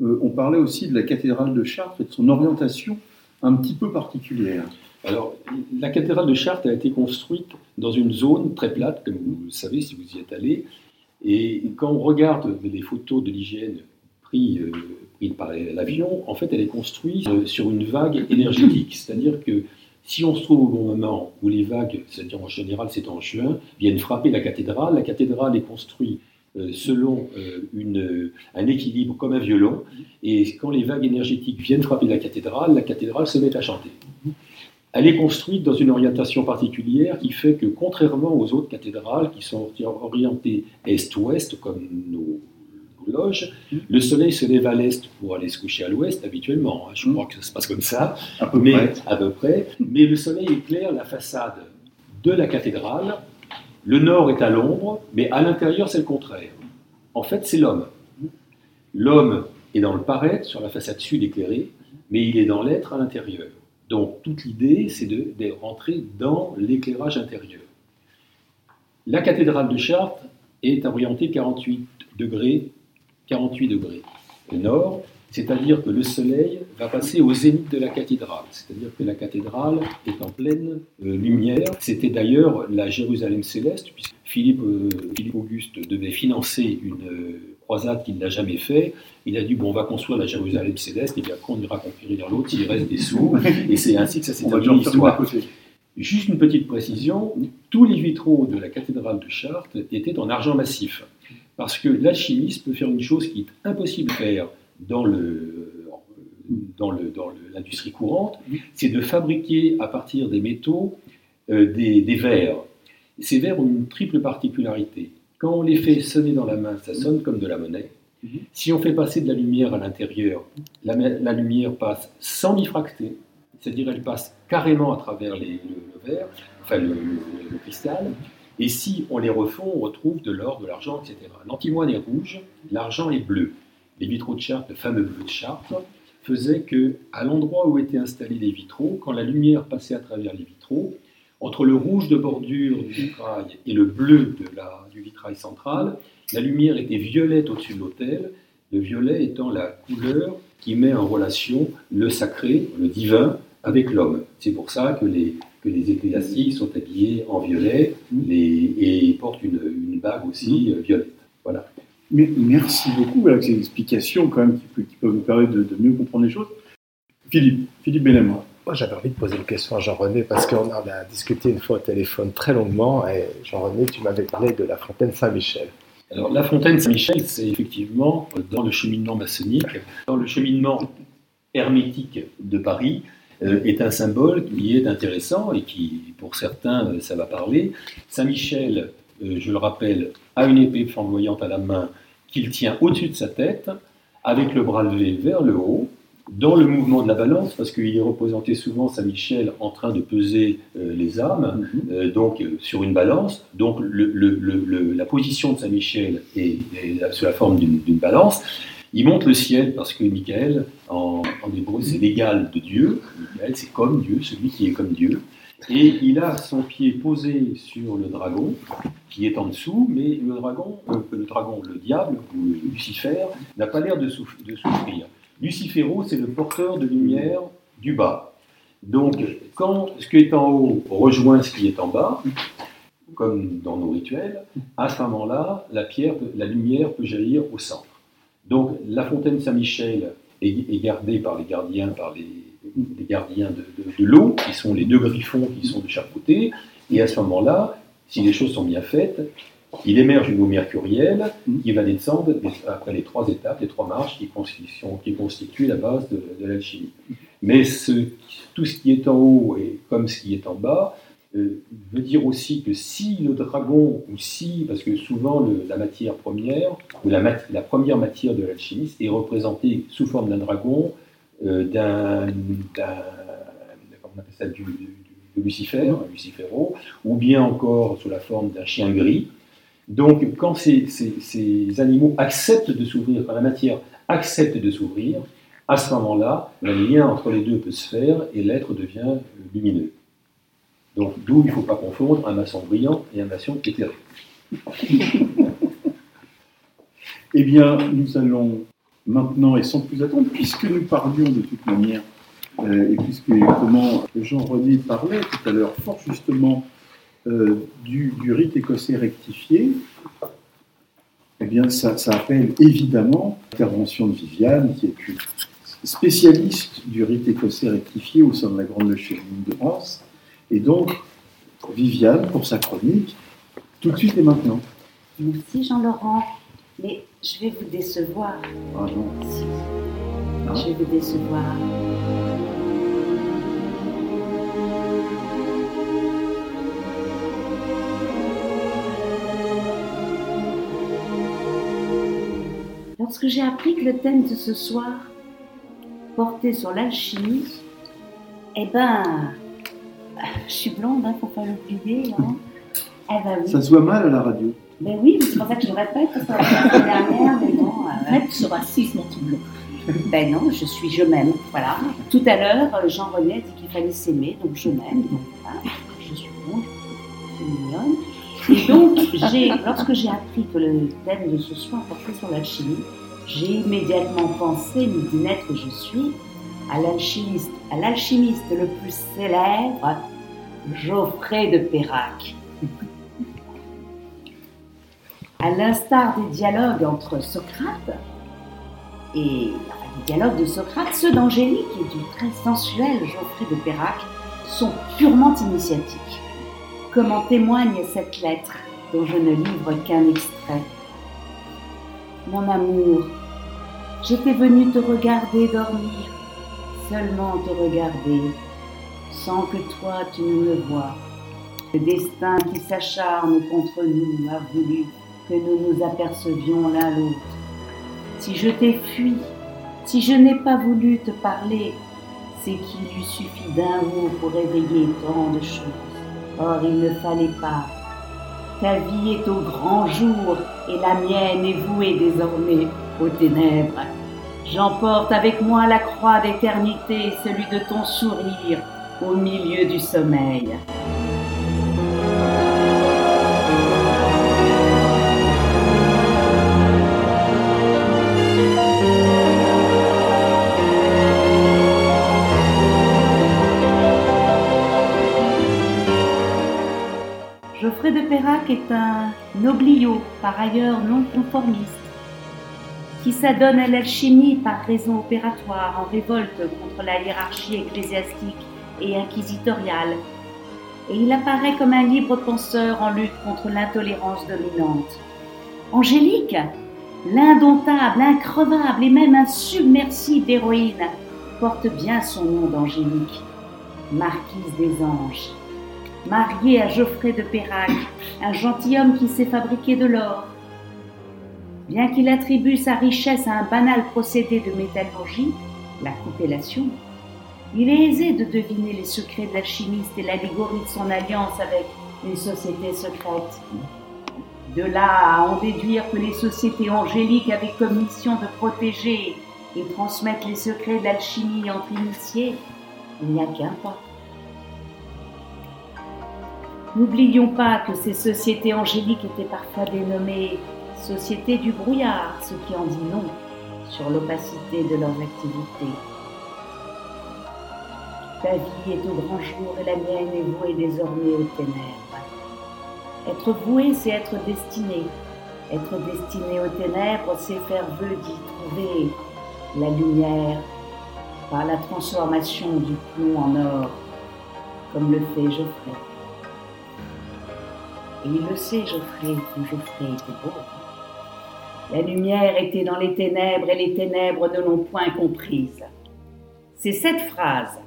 euh, on parlait aussi de la cathédrale de Chartres et de son orientation un petit peu particulière. Alors, la cathédrale de Chartres a été construite dans une zone très plate, comme vous le savez si vous y êtes allé. Et quand on regarde les photos de l'hygiène prises, euh, prises par l'avion, en fait, elle est construite sur une vague énergétique. C'est-à-dire que si on se trouve au bon moment où les vagues, c'est-à-dire en général c'est en juin, viennent frapper la cathédrale, la cathédrale est construite euh, selon euh, une, un équilibre comme un violon. Et quand les vagues énergétiques viennent frapper la cathédrale, la cathédrale se met à chanter. Elle est construite dans une orientation particulière qui fait que, contrairement aux autres cathédrales qui sont orientées est-ouest, comme nos, nos loges, le soleil se lève à l'est pour aller se coucher à l'ouest habituellement. hein. Je crois que ça se passe comme ça, À peu mais près. à peu près. Mais le soleil éclaire la façade de la cathédrale. Le nord est à l'ombre, mais à l'intérieur c'est le contraire. En fait, c'est l'homme. L'homme est dans le paraître, sur la façade sud éclairée, mais il est dans l'être à l'intérieur. Donc toute l'idée, c'est de, de rentrer dans l'éclairage intérieur. La cathédrale de Chartres est orientée 48 degrés, 48 degrés nord, c'est-à-dire que le soleil va passer au zénith de la cathédrale, c'est-à-dire que la cathédrale est en pleine euh, lumière. C'était d'ailleurs la Jérusalem céleste, puisque Philippe, euh, Philippe Auguste devait financer une euh, croisade qu'il n'a jamais fait. Il a dit bon, on va construire la Jérusalem céleste, et bien quand on ira conquérir l'autre, s'il reste des sous, et c'est ainsi que ça s'est terminé l'histoire. Juste une petite précision, tous les vitraux de la cathédrale de Chartres étaient en argent massif. Parce que l'alchimiste peut faire une chose qui est impossible à faire dans le dans le- dans le- l'industrie courante, c'est de fabriquer à partir des métaux euh, des, des verres. Ces verres ont une triple particularité. Quand on les fait sonner dans la main, ça sonne comme de la monnaie. Si on fait passer de la lumière à l'intérieur, la, la lumière passe sans diffracter, c'est-à-dire elle passe carrément à travers les- le, le verre, enfin le, le- le cristal. Et si on les refond, on retrouve de l'or, de l'argent, etc. L'antimoine est rouge, l'argent est bleu. Les vitraux de Chartres, le fameux bleu de Chartres, faisaient que, à l'endroit où étaient installés les vitraux, quand la lumière passait à travers les vitraux, entre le rouge de bordure du vitrail et le bleu de la- du vitrail central, la lumière était violette au-dessus de l'autel, le violet étant la couleur qui met en relation le sacré, le divin, avec l'homme. C'est pour ça que les, que les ecclésiastiques sont habillés en violet les, et portent une, une bague aussi euh, violette. Voilà. Mais merci beaucoup avec ces explications quand même qui, peuvent nous permettre de, de mieux comprendre les choses. Philippe, Philippe Benamra. Moi, j'avais envie de poser une question à Jean-René parce qu'on en a discuté une fois au téléphone très longuement et Jean-René, tu m'avais parlé de la fontaine Saint-Michel. Alors, la fontaine Saint-Michel, c'est effectivement dans le cheminement maçonnique, dans le cheminement hermétique de Paris, est un symbole qui est intéressant et qui, pour certains, euh, ça va parler. Saint-Michel, euh, je le rappelle, a une épée flamboyante à la main qu'il tient au-dessus de sa tête, avec le bras levé vers le haut, dans le mouvement de la balance, parce qu'il est représenté souvent Saint-Michel en train de peser euh, les âmes, euh, donc euh, sur une balance. Donc le- le- le- le- la position de Saint-Michel est, est sous la forme d'une balance. Il monte le ciel parce que Michael, en, hébreu, c'est l'égal de Dieu. Michael, c'est comme Dieu, celui qui est comme Dieu. Et il a son pied posé sur le dragon, qui est en dessous, mais le dragon, euh, le dragon, le diable, ou Lucifer, n'a pas l'air de, souff- de souffrir. Lucifero, c'est le porteur de lumière du bas. Donc, quand ce qui est en haut rejoint ce qui est en bas, comme dans nos rituels, à ce moment-là, la lumière peut jaillir au centre. Donc, la fontaine Saint-Michel est, gardée par les gardiens, par les, gardiens de, l'eau, qui sont les deux griffons qui sont de chaque côté. Et à ce moment-là, si les choses sont bien faites, il émerge une eau mercurielle qui va descendre après les trois étapes, les trois marches qui constituent, la base de, l'alchimie. Mais tout ce qui est en haut et comme ce qui est en bas euh, veut dire aussi que si le dragon, ou si, parce que souvent la matière première, ou la, première matière de l'alchimiste est représentée sous forme d'un dragon, euh, d'un, on appelle ça, du, Lucifer, Lucifero, ou bien encore sous la forme d'un chien gris. Donc, quand ces, ces- ces animaux acceptent de s'ouvrir, quand la matière accepte de s'ouvrir, à ce moment-là, le lien entre les deux peut se faire et l'être devient lumineux. Donc, d'où il ne faut pas confondre un maçon brillant et un maçon éclairé. Eh bien, nous allons maintenant, et sans plus attendre, puisque nous parlions de toute manière, euh, et puisque comment Jean-René parlait tout à l'heure fort justement euh, du, rite écossais rectifié, eh bien, ça, appelle évidemment l'intervention de Viviane, qui est une spécialiste du rite écossais rectifié au sein de la Grande féminine de France. Et donc, Viviane, pour sa chronique, tout de suite et maintenant. Merci Jean-Laurent, mais je vais vous décevoir. Ah non. Si. Ah. Je vais vous décevoir. Lorsque j'ai appris que le thème de ce soir portait sur l'alchimie, eh ben, je suis blonde, hein, faut pas l'oublier. Hein. Eh ben oui. Ça se voit mal à la radio. Ben oui, c'est pour ça que je le répète, que la dernière, mais bon. euh, Arrête ce racisme anti-blanc. ben non, je suis je m'aime. Voilà. Tout à l'heure, euh, Jean-René a dit qu'il fallait s'aimer, donc je m'aime. Donc voilà, je suis blonde, c'est mignonne. Et donc, lorsque j'ai appris que le thème de ce soir portait sur l'alchimie, j'ai immédiatement pensé, midinette que je suis, à l'alchimiste, à l'alchimiste le plus célèbre, Geoffrey de Perrac. À l'instar des dialogues entre Socrate et les dialogues de Socrate, ceux d'Angélique et du très sensuel Geoffrey de Perrac sont purement initiatiques. Comme en témoigne cette lettre dont je ne livre qu'un extrait. Mon amour, j'étais venue te regarder dormir, seulement te regarder, sans que toi tu ne me vois. Le destin qui s'acharne contre nous a voulu que nous nous apercevions l'un l'autre. Si je t'ai fui, si je n'ai pas voulu te parler, c'est qu'il lui suffit d'un mot pour réveiller tant de choses. Or, il ne fallait pas. Ta vie est au grand jour et la mienne est vouée désormais aux ténèbres. J'emporte avec moi la croix d'éternité, celui de ton sourire au milieu du sommeil. Geoffrey de Perrac est un nobliau, par ailleurs non conformiste. qui s'adonne à l'alchimie par raison opératoire, en révolte contre la hiérarchie ecclésiastique et inquisitoriale. Et il apparaît comme un libre penseur en lutte contre l'intolérance dominante. Angélique, l'indomptable, increvable et même insubmersible héroïne, porte bien son nom d'Angélique, marquise des anges. Mariée à Geoffrey de Perrac, un gentilhomme qui sait fabriquer de l'or. Bien qu'il attribue sa richesse à un banal procédé de métallurgie, la coupellation, il est aisé de deviner les secrets de l'alchimiste et l'allégorie de son alliance avec une société secrète. De là à en déduire que les sociétés angéliques avaient comme mission de protéger et transmettre les secrets de l'alchimie entre initiés, il n'y a qu'un pas. N'oublions pas que ces sociétés angéliques étaient parfois dénommées sociétés du brouillard, ce qui en dit non sur l'opacité de leurs activités. Ta vie est au grand jour et la mienne est vouée désormais aux ténèbres. Être voué, c'est être destiné. Être destiné aux ténèbres, c'est faire vœu d'y trouver la lumière par la transformation du plomb en or, comme le fait Geoffrey. Et il le sait, Geoffrey, comme Geoffrey était beau. La lumière était dans les ténèbres et les ténèbres ne l'ont point comprise. C'est cette phrase,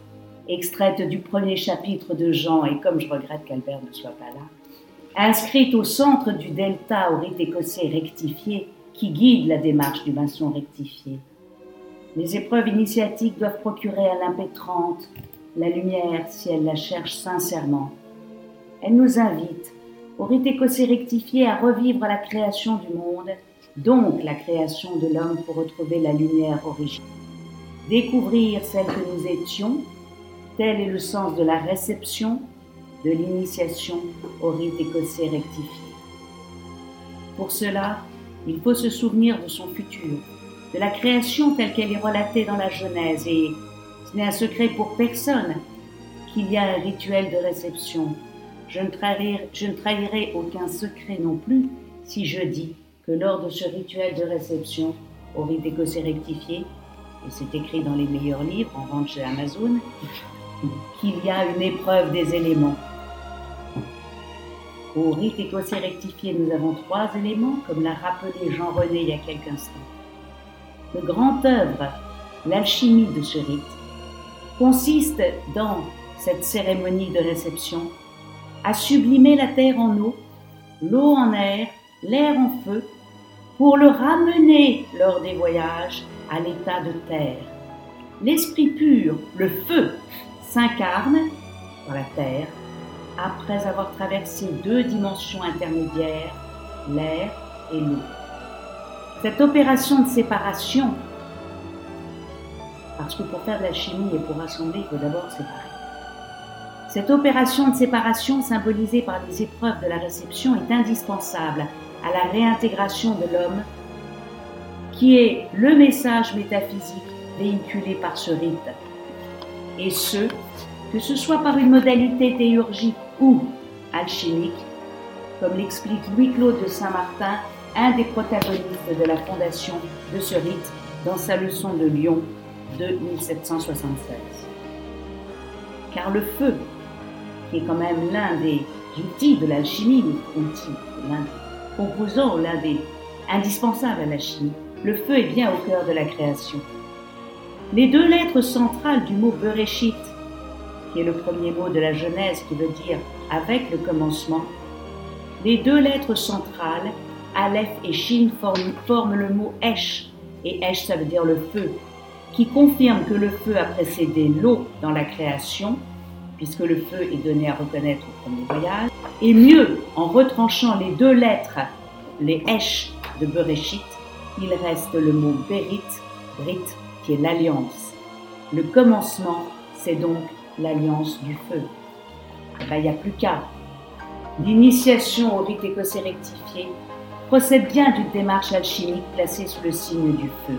extraite du premier chapitre de Jean, et comme je regrette qu'Albert ne soit pas là, inscrite au centre du delta au rite écossais rectifié, qui guide la démarche du maçon rectifié. Les épreuves initiatiques doivent procurer à l'impétrante la lumière si elle la cherche sincèrement. Elle nous invite au rite écossais rectifié à revivre la création du monde, donc la création de l'homme pour retrouver la lumière originelle. Découvrir celle que nous étions, tel est le sens de la réception, de l'initiation au rite écossais rectifié. Pour cela, il faut se souvenir de son futur, de la création telle qu'elle est relatée dans la Genèse, et ce n'est un secret pour personne qu'il y a un rituel de réception. Je ne, trahirai, aucun secret non plus si je dis que lors de ce rituel de réception au rite écossais rectifié, et c'est écrit dans les meilleurs livres en vente chez Amazon, qu'il y a une épreuve des éléments. Au rite écossais rectifié, nous avons trois éléments, comme l'a rappelé Jean René il y a quelques instants. Le grand œuvre, l'alchimie de ce rite, consiste dans cette cérémonie de réception à sublimer la terre en eau, l'eau en air, l'air en feu, pour le ramener lors des voyages à l'état de terre. L'esprit pur, le feu, s'incarne dans la terre après avoir traversé deux dimensions intermédiaires, l'air et l'eau. Cette opération de séparation, parce que pour faire de la chimie et pour assembler, il faut d'abord séparer. Cette opération de séparation symbolisée par les épreuves de la réception est indispensable à la réintégration de l'homme, qui est le message métaphysique véhiculé par ce rite. Et ce, que ce soit par une modalité théurgique ou alchimique, comme l'explique Louis-Claude de Saint-Martin, un des protagonistes de la fondation de ce rite dans sa leçon de Lyon de 1776. Car le feu, qui est quand même l'un des outils de l'alchimie, l'un des composants, l'un des indispensables à la chimie, le feu est bien au cœur de la création. Les deux lettres centrales du mot Bereshit, qui est le premier mot de la Genèse qui veut dire avec le commencement, les deux lettres centrales, Aleph et Shin, forment, le mot Esh, et Esh ça veut dire le feu, qui confirme que le feu a précédé l'eau dans la création, puisque le feu est donné à reconnaître au premier voyage, et mieux, en retranchant les deux lettres, les Esh de Bereshit, il reste le mot Berit, Brit, qui est l'alliance. Le commencement, c'est donc l'alliance du feu. Ben, il n'y a plus qu'à. L'initiation au rite écossais rectifié procède bien d'une démarche alchimique placée sous le signe du feu.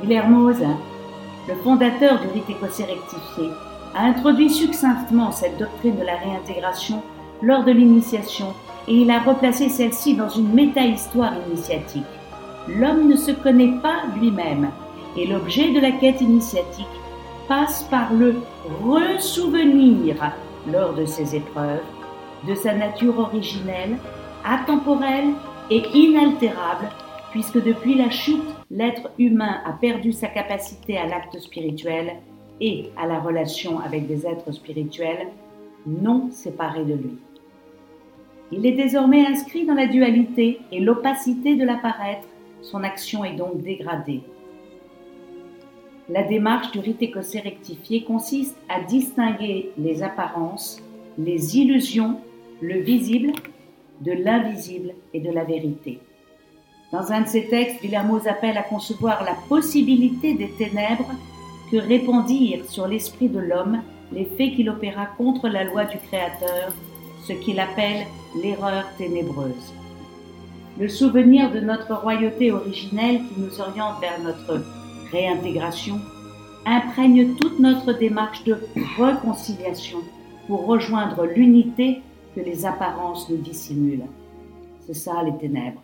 Guillermo le fondateur du rite écossais rectifié, a introduit succinctement cette doctrine de la réintégration lors de l'initiation et il a replacé celle-ci dans une méta-histoire initiatique. l'homme ne se connaît pas lui-même et l'objet de la quête initiatique passe par le ressouvenir lors de ses épreuves de sa nature originelle, atemporelle et inaltérable, puisque depuis la chute, l'être humain a perdu sa capacité à l'acte spirituel et à la relation avec des êtres spirituels non séparés de lui. Il est désormais inscrit dans la dualité et l'opacité de l'apparaître, son action est donc dégradée. La démarche du rite écossais rectifié consiste à distinguer les apparences, les illusions, le visible de l'invisible et de la vérité. Dans un de ses textes, Villermoz appelle à concevoir la possibilité des ténèbres que répandirent sur l'esprit de l'homme les faits qu'il opéra contre la loi du Créateur, ce qu'il appelle l'erreur ténébreuse. Le souvenir de notre royauté originelle qui nous oriente vers notre réintégration imprègne toute notre démarche de réconciliation pour rejoindre l'unité que les apparences nous dissimulent. C'est ça les ténèbres.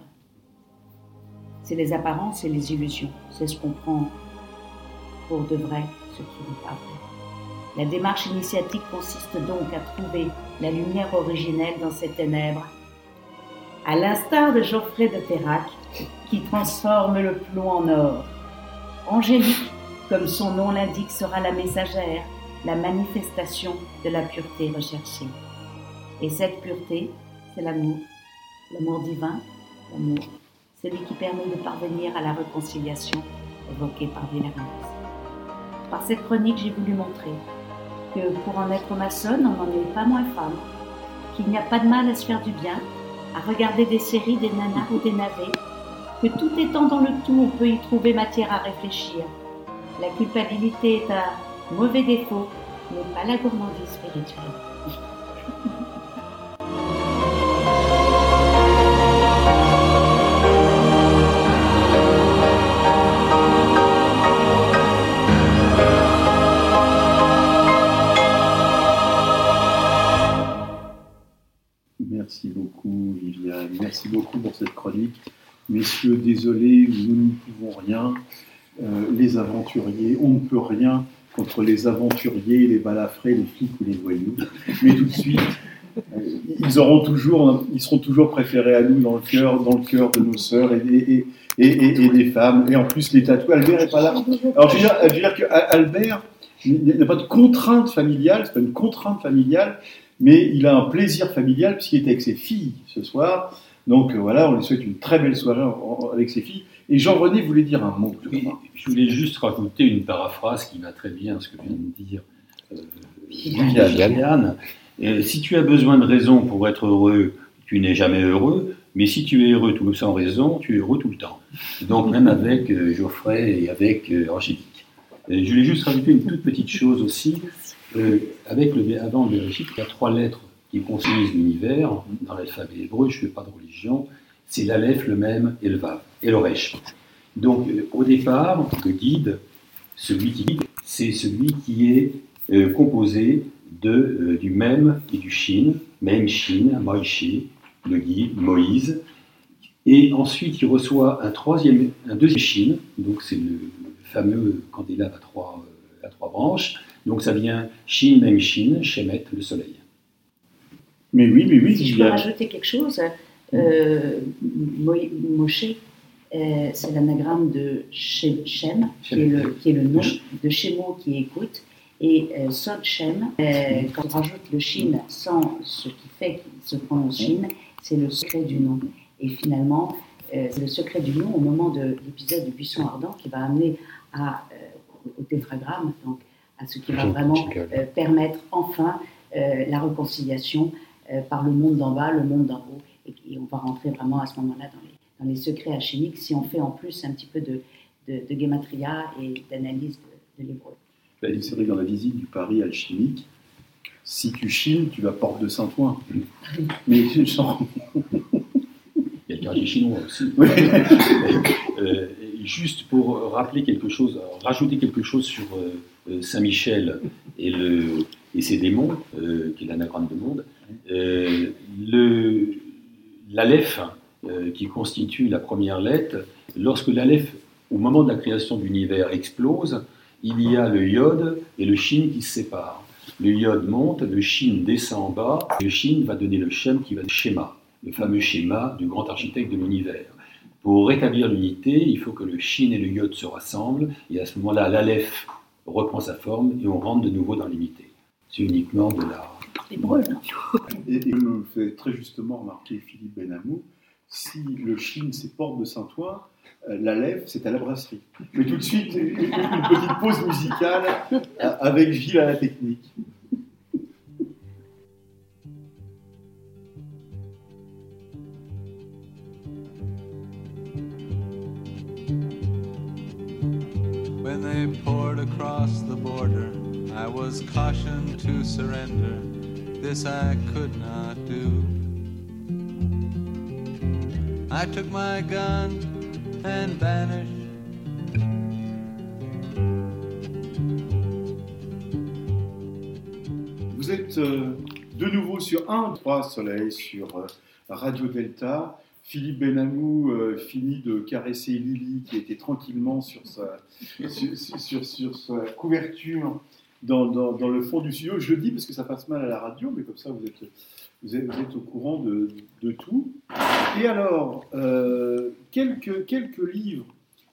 C'est les apparences et les illusions. C'est ce qu'on prend pour de vrai, ce qui n'est pas vrai. La démarche initiatique consiste donc à trouver la lumière originelle dans ces ténèbres, à l'instar de Geoffrey de Ferrac, qui transforme le plomb en or. Angélique, comme son nom l'indique, sera la messagère, la manifestation de la pureté recherchée. Et cette pureté, c'est l'amour, l'amour divin, l'amour, celui qui permet de parvenir à la réconciliation évoquée par Villermoz. Par cette chronique, j'ai voulu montrer que pour en être maçonne, on n'en est pas moins femme, qu'il n'y a pas de mal à se faire du bien, à regarder des séries, des nanas ou des navets, que tout étant dans le tout, on peut y trouver matière à réfléchir. La culpabilité est un mauvais défaut, mais pas la gourmandise spirituelle. Merci beaucoup, Viviane. Merci beaucoup pour cette chronique. Messieurs, désolé, nous ne pouvons rien. Euh, les aventuriers, on ne peut rien contre les aventuriers, les balafrés, les flics ou les voyous. Mais tout de suite, euh, ils auront toujours, ils seront toujours préférés à nous dans le cœur, dans le cœur de nos sœurs et des, femmes. Et en plus, les tatouages. Albert est pas là. Alors, je veux dire, dire qu'Albert, il n'y a pas de contrainte familiale, c'est pas une contrainte familiale, mais il a un plaisir familial puisqu'il est avec ses filles ce soir. Donc euh, voilà, on lui souhaite une très belle soirée en- en- avec ses filles. Et Jean-René voulait dire un mot. je Oui, crois. je voulais juste rajouter une paraphrase qui va très bien à ce que vient de dire euh, Viviane. Viviane. Euh, si tu as besoin de raison pour être heureux, tu n'es jamais heureux, mais si tu es heureux tout sans raison, tu es heureux tout le temps. Donc même avec euh, Geoffrey et avec euh, Angélique. Et je voulais juste rajouter une toute petite chose aussi. Euh, avec le, avant le Bereshit, il y a trois lettres qui construisent l'univers. Dans l'alphabet hébreu, je ne fais pas de religion. C'est l'Aleph, le Même et le Vav, et le Resh. Donc euh, au départ, le guide, celui qui guide, c'est celui qui est euh, composé de, euh, du Même et du Shin, Même Shin, Moïse, le guide, Moïse. Et ensuite, il reçoit un, troisième, un deuxième Shin, donc c'est le fameux candélabre à trois, à trois branches. Donc ça vient Shin, Même Shin, Shemet, le soleil. Mais oui, mais oui, Si je peux rajouter quelque chose, euh, Mo- Moshe, euh, c'est l'anagramme de Shem, Shem, qui, est le, qui est le nom de Shemo qui écoute, et euh, Sod Shem, euh, quand on rajoute le Shin sans ce qui fait qu'il se prononce Shin, c'est le secret du nom. Et finalement, euh, c'est le secret du nom au moment de l'épisode du buisson ardent qui va amener à, au tétragramme, donc à ce qui va vraiment permettre enfin la réconciliation par le monde d'en bas, le monde d'en haut. Et, et on va rentrer vraiment à ce moment-là dans les, dans les secrets alchimiques si on fait en plus un petit peu de, de, et d'analyse de, de l'hébreu. Ben, C'est vrai que dans la visite du Paris alchimique, si tu chines, tu vas porte de Saint-Ouen. Mais genre, Il y a le quartier chinois aussi. Oui. Euh, juste pour rappeler quelque chose, rajouter quelque chose sur euh, euh, Saint-Michel et, le, et ses démons, euh, qui est l'anagramme de monde, euh, le- l'Aleph euh, qui constitue la première lettre, lorsque l'Aleph, au moment de la création de l'univers, explose, il y a le Yod et le Shin qui se séparent. Le Yod monte, le Shin descend en bas, le Shin va donner le Shem qui va le schéma, le fameux schéma du grand architecte de l'univers. Pour rétablir l'unité, il faut que le Shin et le Yod se rassemblent, et à ce moment-là, l'Aleph reprend sa forme et on rentre de nouveau dans l'unité. C'est uniquement de la. Les brûles. Et, et me fait très justement remarquer Philippe Benamou, si le Chine c'est Porte de Saint-Ouen, euh, la lèvre c'est à la brasserie. Mais tout de suite, une, une petite pause musicale euh, avec Gilles à la technique. When they poured across the border, I was cautioned to surrender. This I could not do. I took my gun and vanished. Vous êtes euh, de nouveau sur 1, 3 Soleil sur euh, Radio Delta. Philippe Benamou euh, finit de caresser Lily qui était tranquillement sur sa, sur, sur- sur sa couverture dans, le fond du studio. Je le dis parce que ça passe mal à la radio, mais comme ça vous êtes, vous êtes, vous êtes au courant de, de tout. Et alors, euh, quelques, quelques livres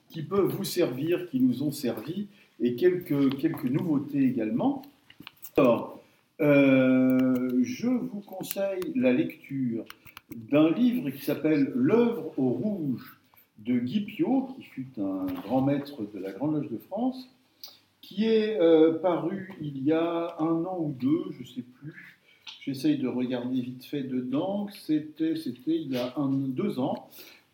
qui peuvent vous servir, qui nous ont servi, et quelques, quelques nouveautés également. Alors, euh, je vous conseille la lecture d'un livre qui s'appelle L'œuvre au rouge de Guy Piot, qui fut un grand maître de la Grande Loge de France, qui est euh, paru il y a un an ou deux, je ne sais plus. J'essaye de regarder vite fait dedans. C'était, c'était il y a deux ans,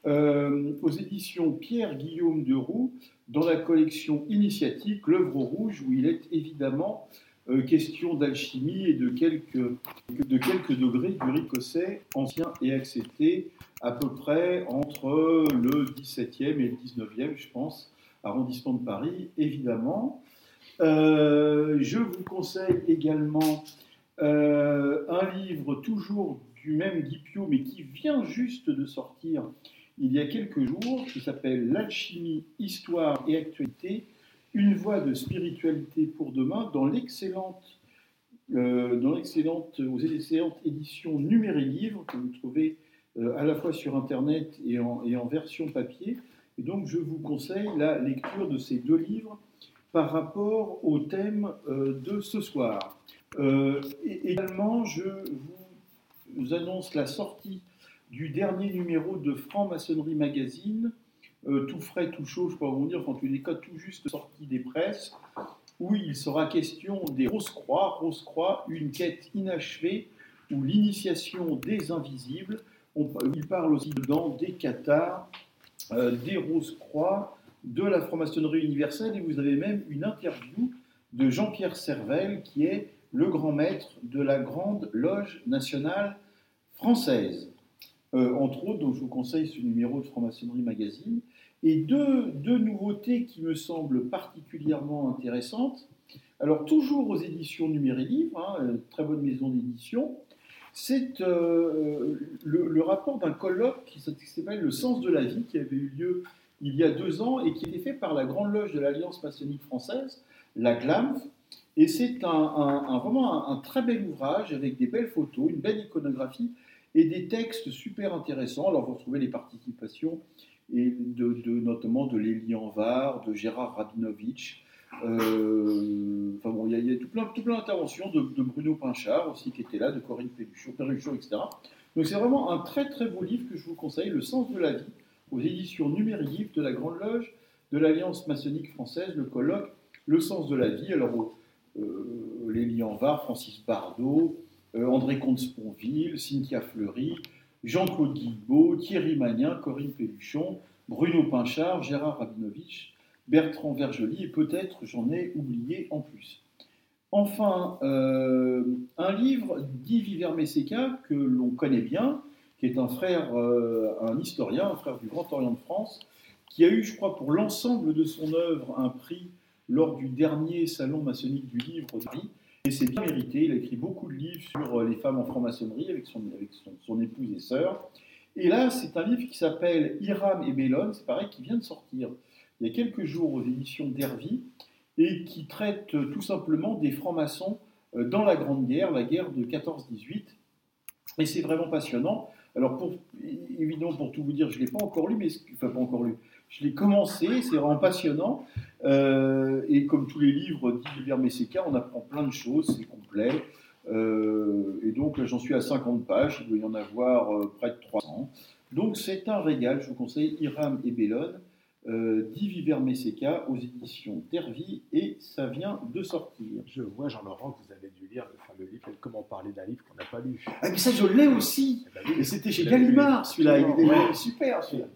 euh, aux éditions Pierre-Guillaume de Roux, dans la collection initiatique L'œuvre rouge, où il est évidemment euh, question d'alchimie et de quelques, de quelques degrés du ricochet ancien et accepté, à peu près entre le 17e et le 19e, je pense, arrondissement de Paris, évidemment. Euh, je vous conseille également euh, un livre toujours du même Guy Piot, mais qui vient juste de sortir il y a quelques jours, qui s'appelle L'alchimie, histoire et actualité, une voie de spiritualité pour demain, dans l'excellente, euh, dans l'excellente, excellentes éditions Numéré Livre, que vous trouvez euh, à la fois sur Internet et en, et en version papier. Et donc, je vous conseille la lecture de ces deux livres par rapport au thème euh, de ce soir. Euh, également, je vous annonce la sortie du dernier numéro de Franc-Maçonnerie Magazine, euh, tout frais, tout chaud, je peux vous dire, en tous les cas, tout juste sorti des presses, où il sera question des Rose-Croix. Rose-Croix, une quête inachevée, ou l'initiation des invisibles. Il parle aussi dedans des cathares, des Rose-Croix, de la franc-maçonnerie universelle, et vous avez même une interview de Jean-Pierre Servel, qui est le grand maître de la Grande Loge nationale française. Euh, entre autres, donc je vous conseille ce numéro de Franc-Maçonnerie Magazine. Et deux, deux nouveautés qui me semblent particulièrement intéressantes. Alors, toujours aux éditions Numéré Livre, hein, euh, très bonne maison d'édition, c'est euh, le, le rapport d'un colloque qui s'appelle Le sens de la vie, qui avait eu lieu il y a deux ans et qui été fait par la Grande Loge de l'Alliance maçonnique française, la GLAMF. Et c'est un, un- vraiment un, très bel ouvrage avec des belles photos, une belle iconographie et des textes super intéressants. Alors vous retrouvez les participations et de, notamment de Lélie Anvar, de Gérard Rabinovitch. euh, enfin bon, il y a, tout plein, tout plein d'interventions de, de Bruno Pinchard aussi qui était là, de Corinne Perruchon, etc. Donc c'est vraiment un très très beau livre que je vous conseille, Le sens de la vie, aux éditions numériques de la Grande Loge de l'Alliance maçonnique française, le colloque Le sens de la vie. Alors euh, Lélie Anvar, Francis Bardot, euh, André Comte-Sponville, Cynthia Fleury, Jean-Claude Guilbeault, Thierry Magnin, Corinne Pelluchon, Bruno Pinchard, Gérard Rabinovitch, Bertrand Vergely, et peut-être j'en ai oublié en plus. Enfin, euh, un livre d'Yves Ivermeseka que l'on connaît bien, qui est un frère, euh, un historien, un frère du Grand Orient de France, qui a eu, je crois, pour l'ensemble de son œuvre un prix lors du dernier salon maçonnique du livre de Paris. Et c'est bien mérité. Il a écrit beaucoup de livres sur euh, les femmes en franc-maçonnerie avec, son, avec son, épouse et sœur. Et là, c'est un livre qui s'appelle Iram et Bellone, c'est pareil, qui vient de sortir il y a quelques jours aux éditions d'Hervy, et qui traite euh, tout simplement des francs-maçons dans la Grande Guerre, la guerre de 14-18. Et c'est vraiment passionnant. Alors, évidemment, pour tout vous dire, je ne l'ai pas encore lu, mais enfin, pas encore lu. Je l'ai commencé, c'est vraiment passionnant. Euh, et comme tous les livres d'Hilbert Messéca, on apprend plein de choses, c'est complet. Euh, et donc, j'en suis à 50 pages, il doit y en avoir euh, près de 300. Donc, c'est un régal, je vous conseille Iram et Bellone euh, Messéca aux éditions Tervi et ça vient de sortir. Je vois, Jean-Laurent, que vous avez dû lire le fameux livre Comment parler d'un livre qu'on n'a pas lu. Ah, mais ça, je l'ai aussi Eh ben oui, Et c'était chez Gallimard, lu. celui-là. Il est Ouais. super, celui-là.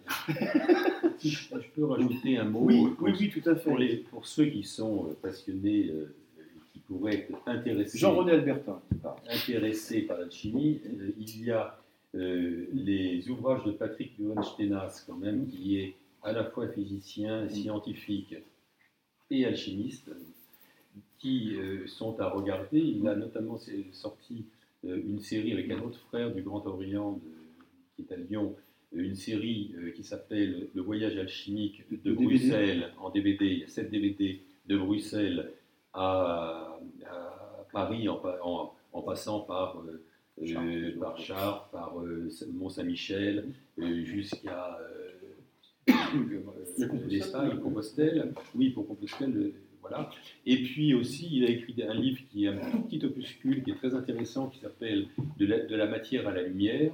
Si je je peux rajouter un mot Oui, pour, oui, oui, tout à fait. pour les, pour ceux qui sont euh, passionnés, euh, qui pourraient être intéressés, Jean-René Albertin intéressés par l'alchimie, euh, il y a euh, les ouvrages de Patrick Lohenstenas, quand même, qui est à la fois physicien, scientifique et alchimiste, qui euh, sont à regarder. Il a notamment sorti euh, une série avec un autre frère du Grand Orient, de- qui est à Lyon, euh, une série euh, qui s'appelle Le voyage alchimique de DVD. Bruxelles en DVD. Il y a 7 DVD de Bruxelles à, à Paris en, pa- en- en passant par, par Chartres, par Mont-Saint-Michel, euh, euh, euh, l'Espagne, Compostelle. Oui, pour Compostelle, voilà. Et puis aussi, il a écrit un livre qui est un tout petit opuscule, qui est très intéressant, qui s'appelle de la, de la matière à la lumière,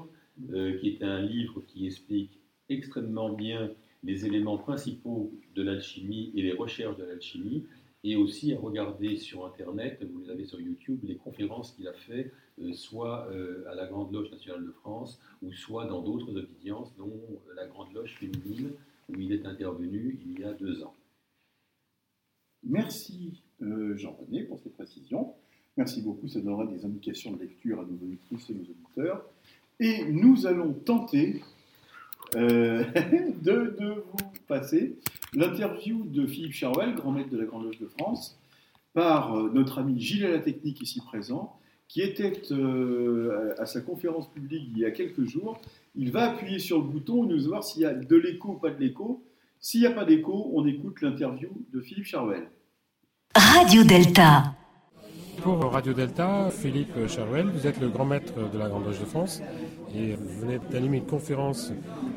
euh, qui est un livre qui explique extrêmement bien les éléments principaux de l'alchimie et les recherches de l'alchimie, et aussi à regarder sur Internet, vous les avez sur YouTube, les conférences qu'il a fait, euh, soit euh, à la Grande Loge nationale de France, ou soit dans d'autres obédiences, dont la Grande Loge féminine, où il est intervenu il y a deux ans. Merci euh, Jean-René pour ces précisions. Merci beaucoup, ça donnera des indications de lecture à nos auditrices et nos auditeurs. Et nous allons tenter euh, de, vous passer l'interview de Philippe Charwell, grand maître de la Grande Loge de France, par euh, notre ami Gilles à la Technique ici présent, qui était euh, à sa conférence publique il y a quelques jours. Il va appuyer sur le bouton et nous voir s'il y a de l'écho ou pas de l'écho. S'il n'y a pas d'écho, on écoute l'interview de Philippe Charwell. Radio Delta. Pour Radio Delta, Philippe Charwell, vous êtes le grand maître de la Grande Loge de France et vous venez d'animer une conférence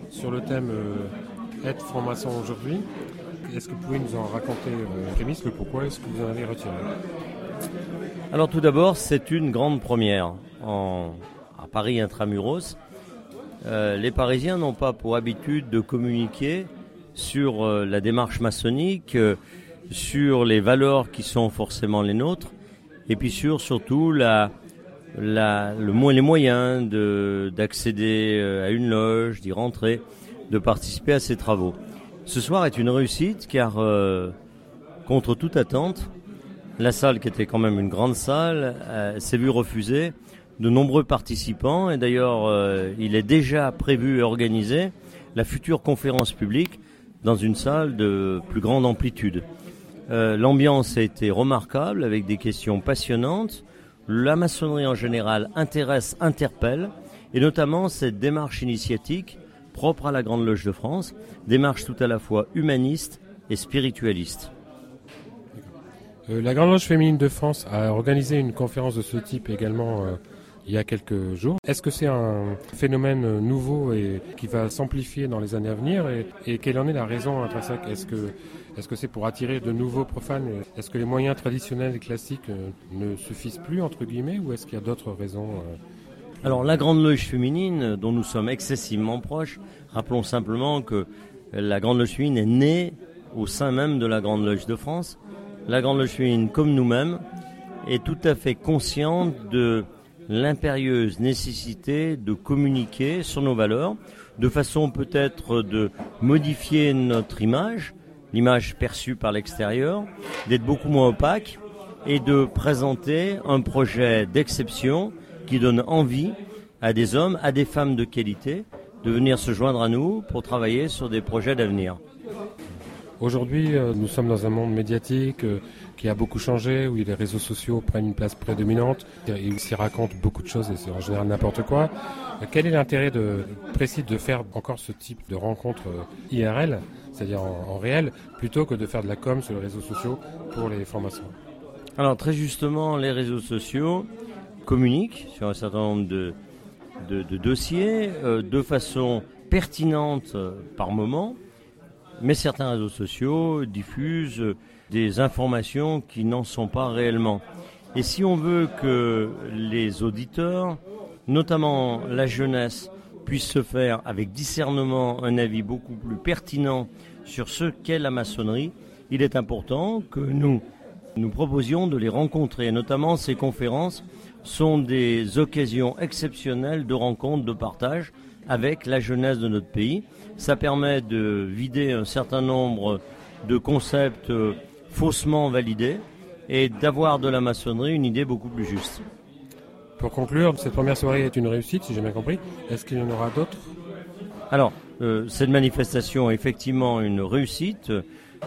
sur le thème euh, Être franc-maçon aujourd'hui. Est-ce que vous pouvez nous en raconter euh, prémisse, le pourquoi est-ce que vous en avez retiré? Alors tout d'abord, c'est une grande première à Paris intramuros. Euh, les Parisiens n'ont pas pour habitude de communiquer sur euh, la démarche maçonnique, euh, sur les valeurs qui sont forcément les nôtres, et puis sur surtout les moyens de- d'accéder à une loge, d'y rentrer, de participer à ces travaux. Ce soir est une réussite car, contre toute attente, la salle, qui était quand même une grande salle, euh, s'est vue refuser de nombreux participants. Et d'ailleurs, euh, il est déjà prévu et organisé la future conférence publique dans une salle de plus grande amplitude. Euh, L'ambiance a été remarquable avec des questions passionnantes. La maçonnerie en général intéresse, interpelle, et notamment cette démarche initiatique propre à la Grande Loge de France, démarche tout à la fois humaniste et spiritualiste. Euh, La Grande Loge féminine de France a organisé une conférence de ce type également euh, il y a quelques jours. Est-ce que c'est un phénomène euh, nouveau et qui va s'amplifier dans les années à venir et, quelle en est la raison intrinsèque? Est-ce que est-ce c'est pour attirer de nouveaux profanes? Est-ce que les moyens traditionnels et classiques ne suffisent plus entre guillemets ou est-ce qu'il y a d'autres raisons Alors la Grande Loge féminine, dont nous sommes excessivement proches, rappelons simplement que la Grande Loge féminine est née au sein même de la Grande Loge de France. La Grande Loge féminine, comme nous-mêmes, est tout à fait consciente de l'impérieuse nécessité de communiquer sur nos valeurs, de façon peut-être de modifier notre image, l'image perçue par l'extérieur, d'être beaucoup moins opaque et de présenter un projet d'exception qui donne envie à des hommes, à des femmes de qualité de venir se joindre à nous pour travailler sur des projets d'avenir. Aujourd'hui, euh, nous sommes dans un monde médiatique euh, qui a beaucoup changé, où les réseaux sociaux prennent une place prédominante, et où s'y racontent beaucoup de choses et c'est en général n'importe quoi. Euh, Quel est l'intérêt précis de faire encore ce type de rencontre IRL, c'est-à-dire en, réel, plutôt que de faire de la com sur les réseaux sociaux pour les formations? Alors très justement, les réseaux sociaux communiquent sur un certain nombre de, dossiers de façon pertinente par moment, mais certains réseaux sociaux diffusent des informations qui n'en sont pas réellement. Et si on veut que les auditeurs, notamment la jeunesse, puissent se faire avec discernement un avis beaucoup plus pertinent sur ce qu'est la maçonnerie, il est important que nous nous proposions de les rencontrer. Notamment, ces conférences sont des occasions exceptionnelles de rencontres, de partage avec la jeunesse de notre pays. Ça permet de vider un certain nombre de concepts euh, faussement validés et d'avoir de la maçonnerie une idée beaucoup plus juste. Pour conclure, cette première soirée est une réussite, si j'ai bien compris. Est-ce qu'il y en aura d'autres? Alors, euh, cette manifestation est effectivement une réussite.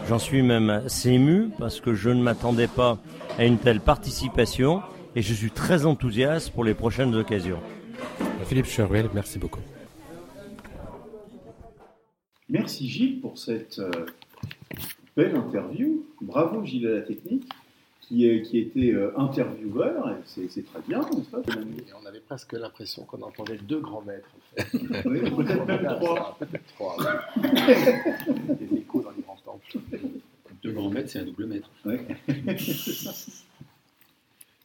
J'en suis même assez ému parce que je ne m'attendais pas à une telle participation et je suis très enthousiaste pour les prochaines occasions. Philippe Cheruel, merci beaucoup. Merci Gilles pour cette euh, belle interview. Bravo Gilles à la technique, qui, est- qui était euh, intervieweur, et c'est très bien, n'est-ce pas? Et on avait presque l'impression qu'on entendait deux grands maîtres. En fait. Oui, peut-être même trois. Peut-être trois. oui. Des échos dans les grands temples. Deux grands mètres, c'est un double. Ouais.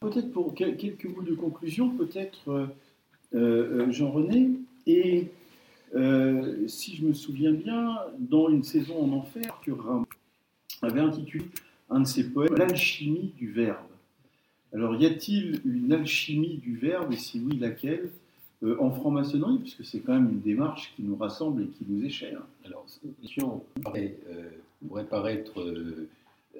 peut-être pour quel- quelques mots de conclusion, peut-être euh, euh, Jean-René, et euh, si je me souviens bien, dans une saison en enfer, Arthur Rimbaud avait intitulé un de ses poèmes L'alchimie du verbe. Alors, y a-t-il une alchimie du verbe, et si oui, laquelle? Euh, en franc-maçonnerie, puisque c'est quand même une démarche qui nous rassemble et qui nous est chère. Alors, cette question euh, pourrait paraître euh,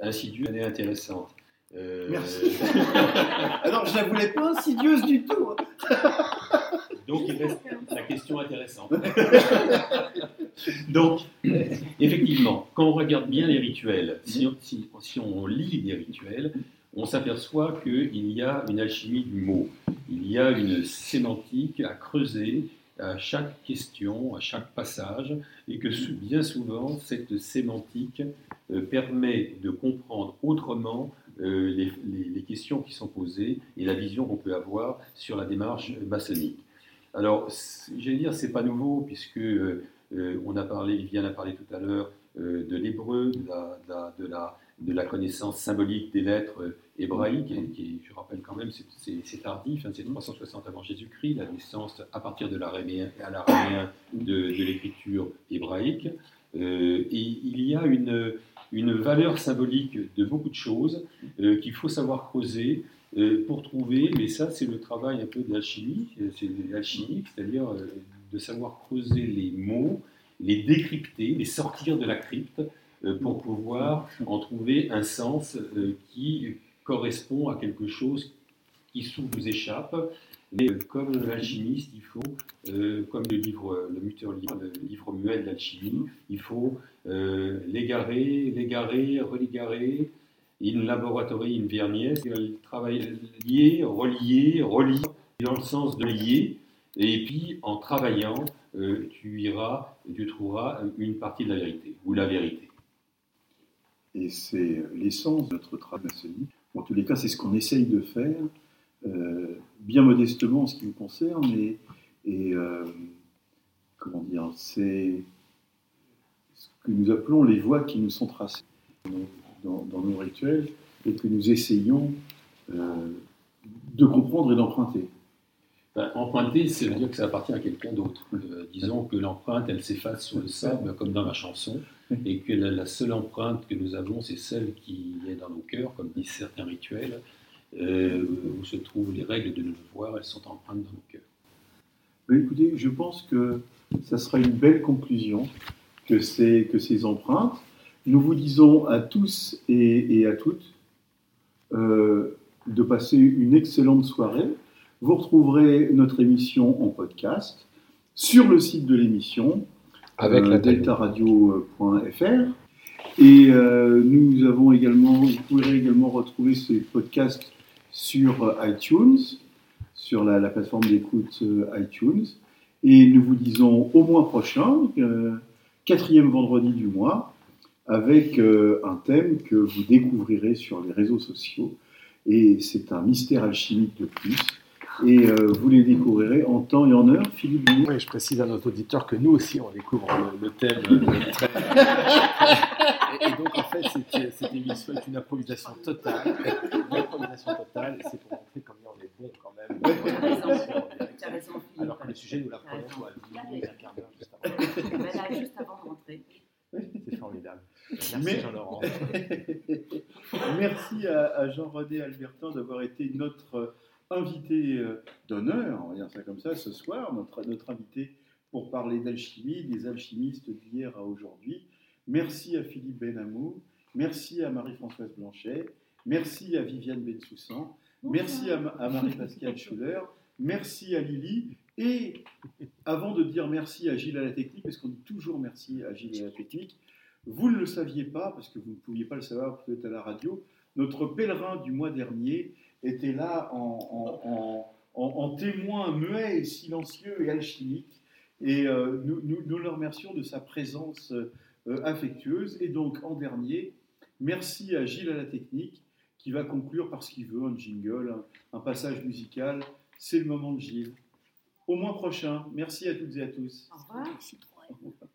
insidieuse, mais intéressante. Euh, Merci. Alors, je la voulais pas insidieuse du tout. Donc, il reste la question intéressante. Donc, effectivement, quand on regarde bien les rituels, si, on- si- si on lit les rituels, on s'aperçoit qu'il y a une alchimie du mot. Il y a une sémantique à creuser à chaque question, à chaque passage, et que bien souvent, cette sémantique euh, permet de comprendre autrement euh, les, les- les questions qui sont posées et la vision qu'on peut avoir sur la démarche maçonnique. Alors, j'allais dire, c'est pas nouveau, puisque euh, on a parlé, Viviane a parlé tout à l'heure euh, de l'hébreu, de la, connaissance symbolique des lettres euh, hébraïques, et qui, je rappelle quand même, c'est- tardif, hein, c'est 360 avant Jésus-Christ, la naissance à partir de l'araméen de, l'écriture hébraïque. Euh, et il y a une, une valeur symbolique de beaucoup de choses qu'il faut savoir creuser pour trouver, mais ça c'est le travail un peu de l'alchimie, euh, c'est de l'alchimie, c'est-à-dire euh, de savoir creuser les mots, les décrypter, les sortir de la crypte euh, pour pouvoir en trouver un sens euh, qui correspond à quelque chose qui sous vous échappe. Mais euh, comme l'alchimiste, il faut, euh, comme le livre, le muteur livre, le livre muet de l'alchimie, il faut euh, l'égarer, l'égarer, religarer, in laboratory in vernier, il travaille lier, relier, relier, dans le sens de lier, et puis en travaillant, euh, tu iras, tu trouveras une partie de la vérité, ou la vérité. Et c'est l'essence de notre travail. En tous les cas, c'est ce qu'on essaye de faire, euh, bien modestement en ce qui nous concerne, et, et, euh, comment dire, c'est ce que nous appelons les voies qui nous sont tracées dans, dans nos rituels et que nous essayons euh, de comprendre et d'emprunter. Ben, emprunter, ça veut dire que ça appartient à quelqu'un d'autre. Euh, disons que l'empreinte, elle s'efface sur le sable, comme dans la chanson, et que la, la seule empreinte que nous avons, c'est celle qui est dans nos cœurs, comme disent certains rituels, euh, où se trouvent les règles de nos devoirs, elles sont empreintes dans nos cœurs. Écoutez, je pense que ça sera une belle conclusion que ces empreintes. Nous vous disons à tous et, et à toutes euh, de passer une excellente soirée. Vous retrouverez notre émission en podcast sur le site de l'émission Avec la deltaradio.fr Et euh, nous avons également, vous pourrez également retrouver ces podcasts sur euh, iTunes, sur la, la plateforme d'écoute euh, iTunes. Et nous vous disons au mois prochain, euh, quatrième vendredi du mois, avec euh, un thème que vous découvrirez sur les réseaux sociaux. Et c'est un mystère alchimique de plus. Et euh, vous les découvrirez en temps et en heure. Philippe. Oui, je précise à notre auditeur que nous aussi, on découvre le, le thème euh, très... et, et donc, en fait, cette, cette émission est une improvisation totale. Une improvisation totale, et c'est pour montrer combien on est bon quand même. Alors que le sujet, nous l'apprenons à 10 minutes, un quart d'heure juste avant. Ben là, juste avant de rentrer. C'est formidable. Merci Mais- Jean-Laurent. Merci à, à Jean-René Albertin d'avoir été notre euh, invité euh, d'honneur, on va dire ça comme ça, ce soir, notre, notre invité pour parler d'alchimie, des alchimistes d'hier à aujourd'hui. Merci à Philippe Benamou, merci à Marie-Françoise Blanchet, merci à Viviane Bensoussan, merci à Marie-Pascale Schuller, merci à Lily, et avant de dire merci à Gilles à la technique, parce qu'on dit toujours merci à Gilles à la technique, vous ne le saviez pas, parce que vous ne pouviez pas le savoir peut-être à la radio, notre pèlerin du mois dernier était là en, en- en- en- en témoin muet et silencieux et alchimique. Et euh, nous, nous, nous le remercions de sa présence euh, affectueuse. Et donc, en dernier, merci à Gilles à la technique, qui va conclure par ce qu'il veut, un jingle, un, un passage musical. C'est le moment de Gilles. Au mois prochain. Merci à toutes et à tous. Au revoir. Can